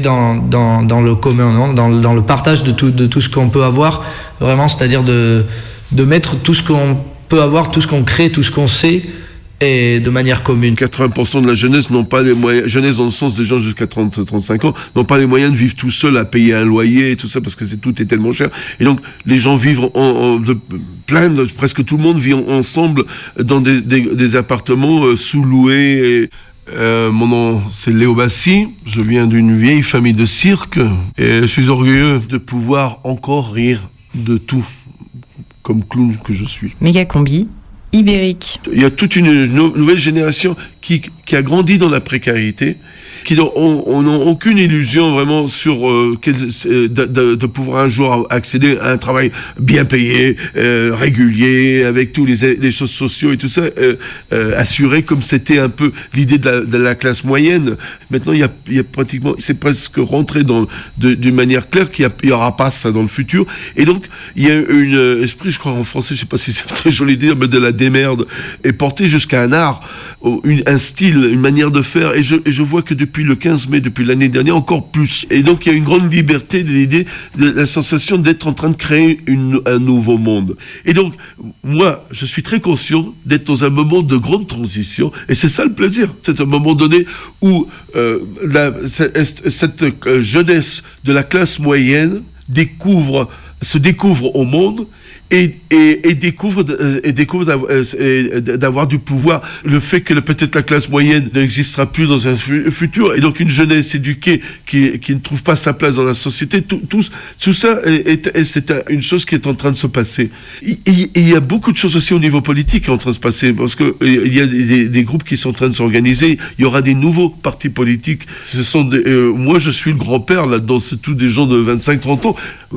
dans, le commun, dans, le partage de tout, ce qu'on peut avoir, vraiment, c'est-à-dire de mettre tout ce qu'on peut avoir, tout ce qu'on crée, tout ce qu'on sait, et de manière commune. 80% de la jeunesse n'ont pas les moyens, jeunesse dans le sens des gens jusqu'à 30, 35 ans, n'ont pas les moyens de vivre tout seul, à payer un loyer et tout ça, parce que c'est tout est tellement cher. Et donc, les gens vivent en, en de, plein, de, presque tout le monde vit ensemble dans des, des, des appartements euh, sous-loués. Et, euh, mon nom c'est Léo Bassi, je viens d'une vieille famille de cirque et je suis orgueilleux de pouvoir encore rire de tout comme clown que je suis. Méga combi, ibérique. Il y a toute une nouvelle génération qui, qui a grandi dans la précarité, qui n'ont aucune illusion vraiment sur euh, de, de, de, pouvoir un jour accéder à un travail bien payé, euh, régulier, avec tous les, les choses sociaux et tout ça, euh, euh assuré comme c'était un peu l'idée de, de, la classe moyenne. Maintenant, il y a, y a pratiquement, c'est presque rentré dans d'une manière claire qu'il n'y aura pas ça dans le futur. Et donc, il y a une esprit, je crois en français, je sais pas si c'est très joli de dire, mais de la démerde, est porté jusqu'à un art, une, un style, une manière de faire. Et je, et je vois que depuis le 15 mai, depuis l'année dernière, encore plus. Et donc il y a une grande liberté de l'idée, de la sensation d'être en train de créer un nouveau monde. Et donc, moi, je suis très conscient d'être dans un moment de grande transition. Et c'est ça le plaisir. C'est un moment donné où euh, cette, cette euh, jeunesse de la classe moyenne découvre se découvre au monde et, et, et découvre, euh, et découvre euh, d'avoir du pouvoir. Le fait que peut-être la classe moyenne n'existera plus dans un futur, et donc une jeunesse éduquée qui, qui ne trouve pas sa place dans la société, tout, tout, tout ça, c'est une chose qui est en train de se passer. Il y a beaucoup de choses aussi au niveau politique qui sont en train de se passer, parce que il y a des, des groupes qui sont en train de s'organiser, il y aura des nouveaux partis politiques. Ce sont des, euh, moi, je suis le grand-père là-dedans, c'est tous des gens de 25-30 ans.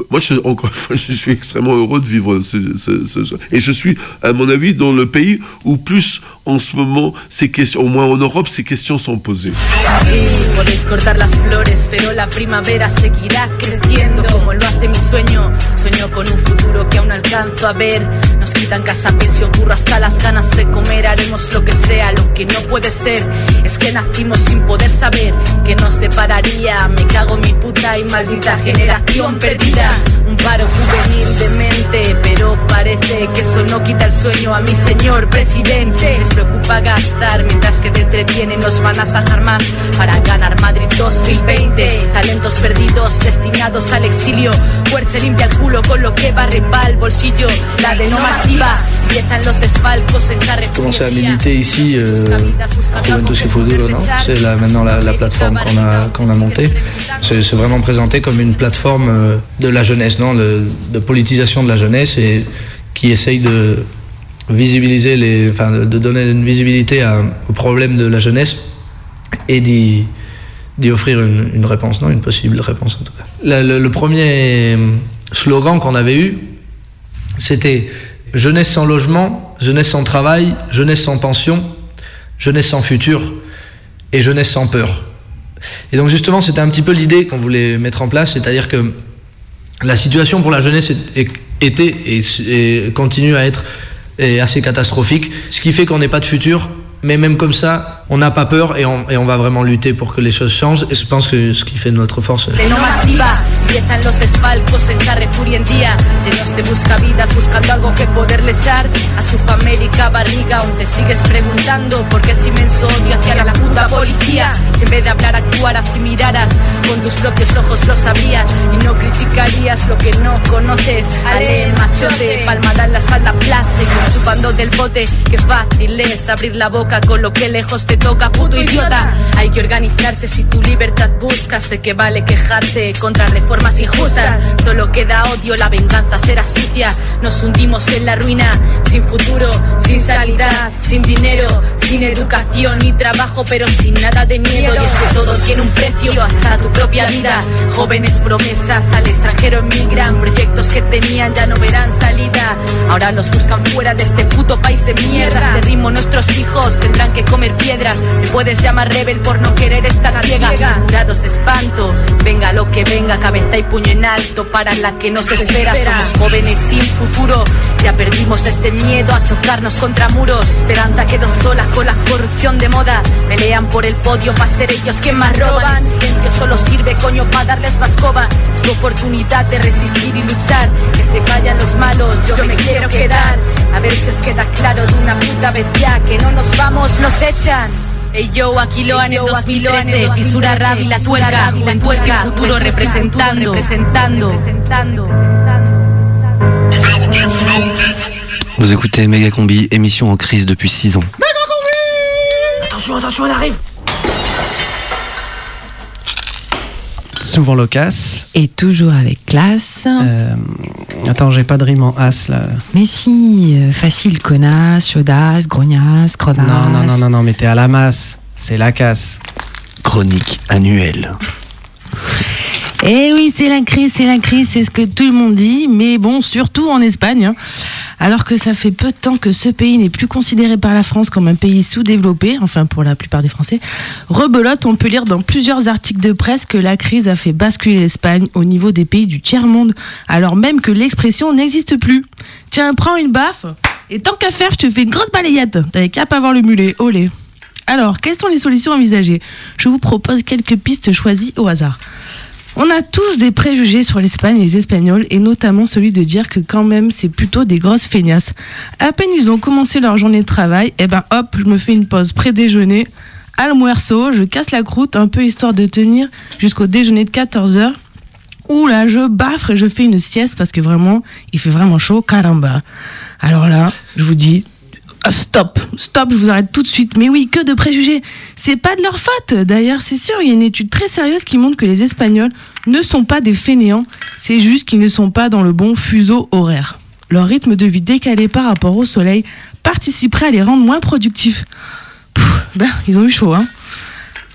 Moi, je, encore une fois, je suis extrêmement heureux de vivre et je suis, à mon avis, dans le pays où plus en ce moment, ces questions, au moins en Europe, ces questions sont posées. La primavera seguirá creciendo como lo hace mi sueño. Sueño con un futuro que aún alcanzo a ver. Nos quitan casa, pensión, curro hasta las ganas de comer. Haremos lo que sea, lo que no puede ser. Es que nacimos sin poder saber que nos depararía. Me cago en mi puta y maldita generación perdida. Un paro juvenil de mente, pero parece que eso no quita el sueño a mi señor presidente. Les preocupa gastar mientras que te entretienen, nos van a sajar más para ganar Madrid 2020. Talentos perdidos, destinados al exilio. Fuerza limpia el culo con lo que barre el bolsillo. La de no masiva. Commencé à militer ici, euh, Juventus y Futuro, non C'est là maintenant la, la plateforme qu'on a, qu'on a montée. C'est vraiment présenté comme une plateforme euh, de la jeunesse, non, de, de politisation de la jeunesse et qui essaye de visibiliser les, enfin, de donner une visibilité à- aux problèmes de la jeunesse et d'y d'y offrir une, réponse, non, une possible réponse en tout cas. Le, premier slogan qu'on avait eu, c'était jeunesse sans logement, jeunesse sans travail, jeunesse sans pension, jeunesse sans futur et jeunesse sans peur. Et donc justement, c'était un petit peu l'idée qu'on voulait mettre en place, c'est-à-dire que la situation pour la jeunesse était et, et continue à être assez catastrophique, ce qui fait qu'on n'est pas de futur, mais même comme ça, on n'a pas peur et on, va vraiment lutter pour que les choses changent. Et je pense que ce qui fait notre force. Empiezan los desfalcos en Carrefour y en día, llenos de buscavidas buscando algo que poderle echar. A su famélica barriga, aún te sigues preguntando por qué ese inmenso odio hacia la puta policía, si en vez de hablar actuaras y miraras con tus propios ojos lo sabías y no criticarías lo que no conoces, ale machote, palmada en la espalda, seguir chupando del bote, qué fácil es abrir la boca con lo que lejos te toca, puto idiota, hay que organizarse si tu libertad buscas, de qué vale quejarse contra reformas injustas, solo queda odio, la venganza será sucia, nos hundimos en la ruina, sin futuro, sin sanidad, sin dinero, sin educación ni trabajo, pero sin nada de miedo, y es que todo tiene un precio, hasta tu propia vida, jóvenes promesas al extranjero emigran, proyectos que tenían ya no verán salida, ahora los buscan fuera de este puto país de mierda, este ritmo nuestros hijos tendrán que comer piedras, me puedes llamar rebel por no querer estar ciega, grados de espanto, venga lo que venga, cabeza y puño en alto para la que nos espera, somos jóvenes sin futuro, ya perdimos ese miedo a chocarnos contra muros, esperanza quedó sola con la corrupción de moda, pelean por el podio para ser ellos quien más roban, el silencio solo sirve coño para darles más coba, es tu oportunidad de resistir y luchar, que se vayan los malos, yo, me quiero quedar, a ver si os queda claro de una puta vez ya, que no nos vamos, nos echan. Ey yo, aquí lo han en 2013, fisura rab y la tuerca, juventud sin futuro representando, representando. Vous écoutez Méga Combi, émission en crise depuis 6 ans. Attention, attention, elle arrive Souvent loquace. Et toujours avec classe. Euh, attends, j'ai pas de rime en as là. Mais si, euh, facile, connasse, chaudasse, grognasse, crevasse. Non, non, non, non, non, mais t'es à la masse. C'est la casse. Chronique annuelle. Eh oui, c'est la crise, c'est la crise, c'est ce que tout le monde dit, mais bon, surtout en Espagne. hein. Alors que ça fait peu de temps que ce pays n'est plus considéré par la France comme un pays sous-développé, enfin pour la plupart des Français, rebelote, on peut lire dans plusieurs articles de presse que la crise a fait basculer l'Espagne au niveau des pays du tiers-monde, alors même que l'expression n'existe plus. Tiens, prends une baffe, et tant qu'à faire, je te fais une grosse balayette. T'avais qu'à pas avoir le mulet, olé. Alors, quelles sont les solutions envisagées? Je vous propose quelques pistes choisies au hasard. On a tous des préjugés sur l'Espagne et les Espagnols, et notamment celui de dire que quand même c'est plutôt des grosses feignasses. À peine ils ont commencé leur journée de travail, et ben hop, je me fais une pause pré-déjeuner, almuerzo, je casse la croûte un peu histoire de tenir jusqu'au déjeuner de 14h. Ouh là, je baffre et je fais une sieste parce que vraiment, il fait vraiment chaud, caramba. Alors là, je vous dis, stop, stop, je vous arrête tout de suite. Mais oui, que de préjugés. C'est pas de leur faute. D'ailleurs, c'est sûr, il y a une étude très sérieuse qui montre que les Espagnols ne sont pas des fainéants. C'est juste qu'ils ne sont pas dans le bon fuseau horaire. Leur rythme de vie décalé par rapport au soleil participerait à les rendre moins productifs. Ben, ils ont eu chaud, hein.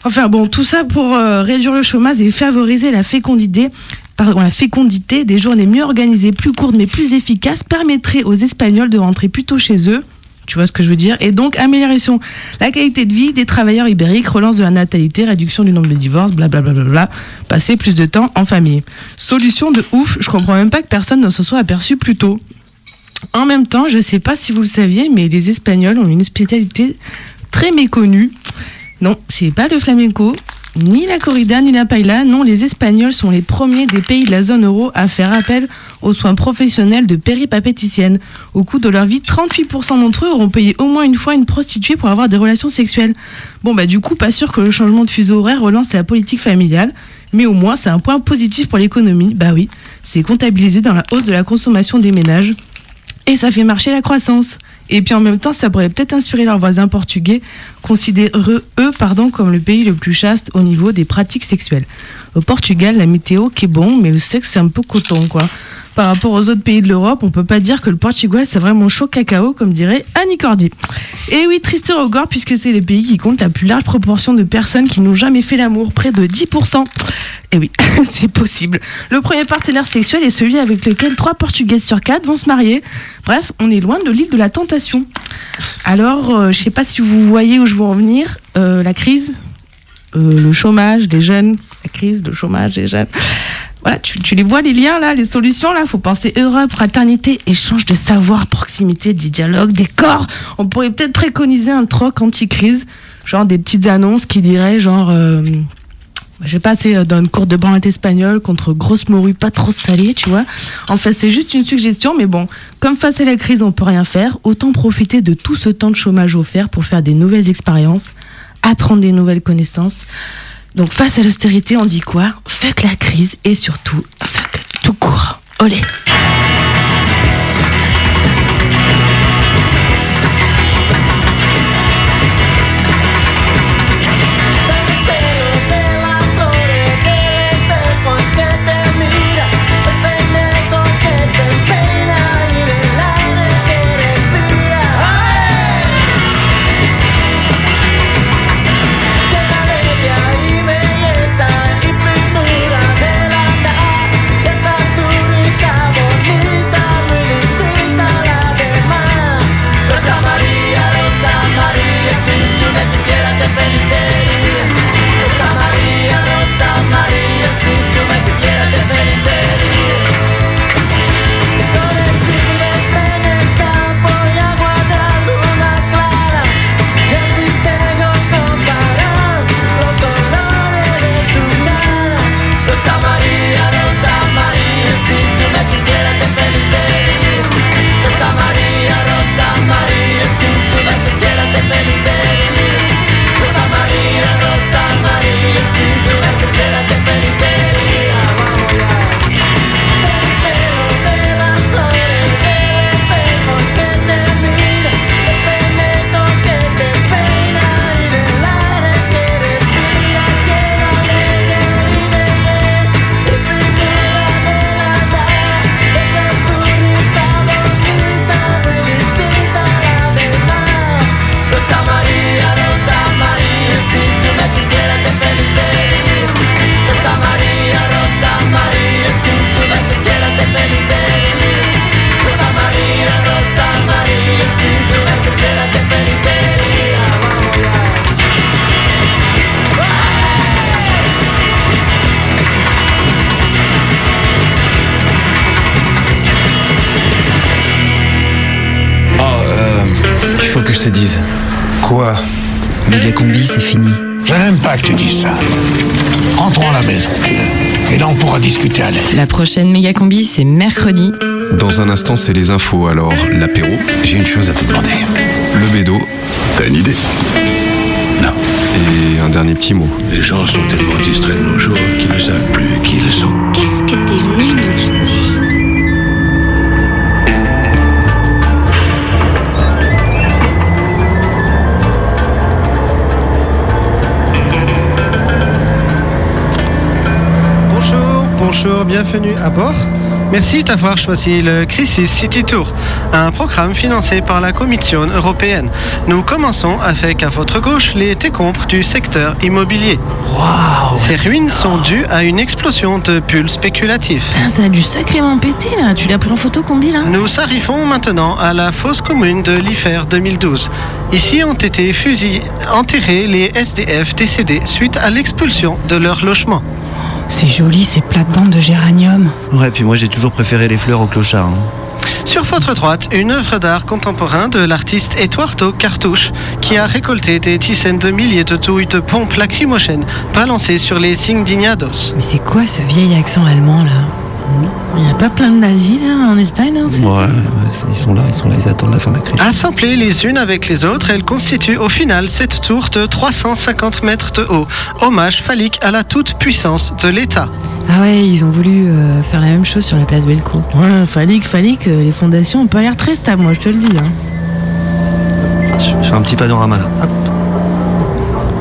Enfin bon, tout ça pour euh, réduire le chômage et favoriser la fécondité, pardon, la fécondité des journées mieux organisées, plus courtes mais plus efficaces permettrait aux Espagnols de rentrer plus tôt chez eux. Tu vois ce que je veux dire? Et donc, amélioration la qualité de vie des travailleurs ibériques, relance de la natalité, réduction du nombre de divorces, blablabla, bla, bla, bla, passer plus de temps en famille. Solution de ouf, je comprends même pas que personne ne se soit aperçu plus tôt. En même temps, je sais pas si vous le saviez, mais les Espagnols ont une spécialité très méconnue. Non, c'est pas le flamenco, ni la corrida, ni la paella. Non, les Espagnols sont les premiers des pays de la zone euro à faire appel aux soins professionnels de péripapéticienne. Au cours de leur vie, 38% d'entre eux auront payé au moins une fois une prostituée pour avoir des relations sexuelles. Bon, bah du coup, pas sûr que le changement de fuseau horaire relance la politique familiale, mais au moins c'est un point positif pour l'économie. Bah oui, c'est comptabilisé dans la hausse de la consommation des ménages. Et ça fait marcher la croissance. Et puis en même temps, ça pourrait peut-être inspirer leurs voisins portugais, considérés eux pardon, comme le pays le plus chaste au niveau des pratiques sexuelles. Au Portugal, la météo qui est bon, mais le sexe c'est un peu coton quoi. Par rapport aux autres pays de l'Europe, on peut pas dire que le Portugal c'est vraiment chaud cacao, comme dirait Annie Cordy. Et oui, triste regard, puisque c'est le pays qui compte la plus large proportion de personnes qui n'ont jamais fait l'amour, près de 10%. Et oui, c'est possible. Le premier partenaire sexuel est celui avec lequel 3 Portugaises sur 4 vont se marier. Bref, on est loin de l'île de la tentation. Alors, euh, je sais pas si vous voyez où je veux en venir. Euh, la crise, euh, le chômage des jeunes, la crise, le chômage des jeunes. Voilà, tu, tu les vois les liens là, les solutions là. Faut penser Europe, fraternité, échange de savoir, proximité, du dialogue, des corps. On pourrait peut-être préconiser un troc anti-crise, genre des petites annonces qui diraient genre. euh, j'ai passé dans une cour de branlette espagnole contre grosse morue pas trop salée, tu vois. En fait, c'est juste une suggestion, mais bon, comme face à la crise, on peut rien faire, autant profiter de tout ce temps de chômage offert pour faire des nouvelles expériences, apprendre des nouvelles connaissances. Donc, face à l'austérité, on dit quoi? Fuck la crise et surtout, fuck tout court. Olé à l'aise. La prochaine méga combi, c'est mercredi. Dans un instant, c'est les infos. Alors, l'apéro. J'ai une chose à te demander. Le bédo. T'as une idée Non. Et un dernier petit mot. Les gens sont tellement distraits de nos jours qu'ils ne savent plus qui ils sont. Qu'est-ce que t'es venu nous jouer Bonjour, bienvenue à bord. Merci d'avoir choisi le Crisis City Tour, un programme financé par la Commission européenne. Nous commençons avec à votre gauche les décombres du secteur immobilier. Ces ruines sont dues à une explosion de bulles spéculatives. Putain, ça a dû sacrément péter là. Tu l'as pris en photo, combi là Nous arrivons maintenant à la fosse commune de l'IFER 2012. Ici ont été fusillés, enterrés les SDF décédés suite à l'expulsion de leur logement. C'est joli ces plates-bandes de géranium. Ouais, puis moi j'ai toujours préféré les fleurs au clochard. hein. Sur votre droite, une œuvre d'art contemporain de l'artiste Eduardo Cartouche qui a récolté des dizaines de milliers de douilles de pompes lacrymogènes balancées sur les Indignados. Mais c'est quoi ce vieil accent allemand là? Il n'y a pas plein de nazis là en Espagne hein Ouais, ouais, ils sont là, ils sont là, ils attendent la fin de la crise. Assemblées les unes avec les autres, elles constituent au final cette tour de 350 mètres de haut, hommage phallique à la toute puissance de l'État. Ah ouais, ils ont voulu euh, faire la même chose sur la place Bellecour. Ouais, fallait que, fallait que les fondations ont pas l'air très stables, moi je te le dis. Hein. Je fais un petit panorama là. Hop.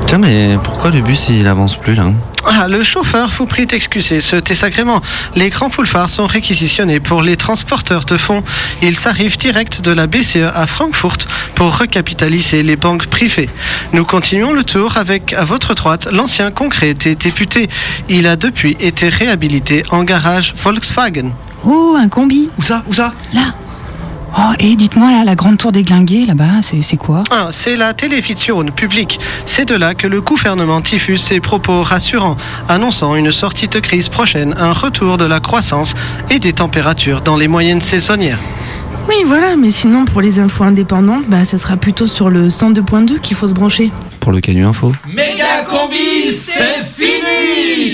Tiens, mais pourquoi le bus il avance plus là? Ah, le chauffeur vous prie d'excuser ce désagrément. Les grands phares sont réquisitionnés pour les transporteurs de fonds. Ils arrivent direct de la BCE à Francfort pour recapitaliser les banques privées. Nous continuons le tour avec, à votre droite, l'ancien congrès des députés. Il a depuis été réhabilité en garage Volkswagen. Oh, un combi. Où ça? Où ça? Là. Oh, et dites-moi, là, la grande tour des Glinguets, là-bas, c'est c'est quoi? Ah, c'est la télévision publique. C'est de là que le gouvernement diffuse ses propos rassurants, annonçant une sortie de crise prochaine, un retour de la croissance et des températures dans les moyennes saisonnières. Oui, voilà, mais sinon, pour les infos indépendantes, bah, ça sera plutôt sur le 102.2 qu'il faut se brancher. Pour le Canu Info. Méga combi, c'est fini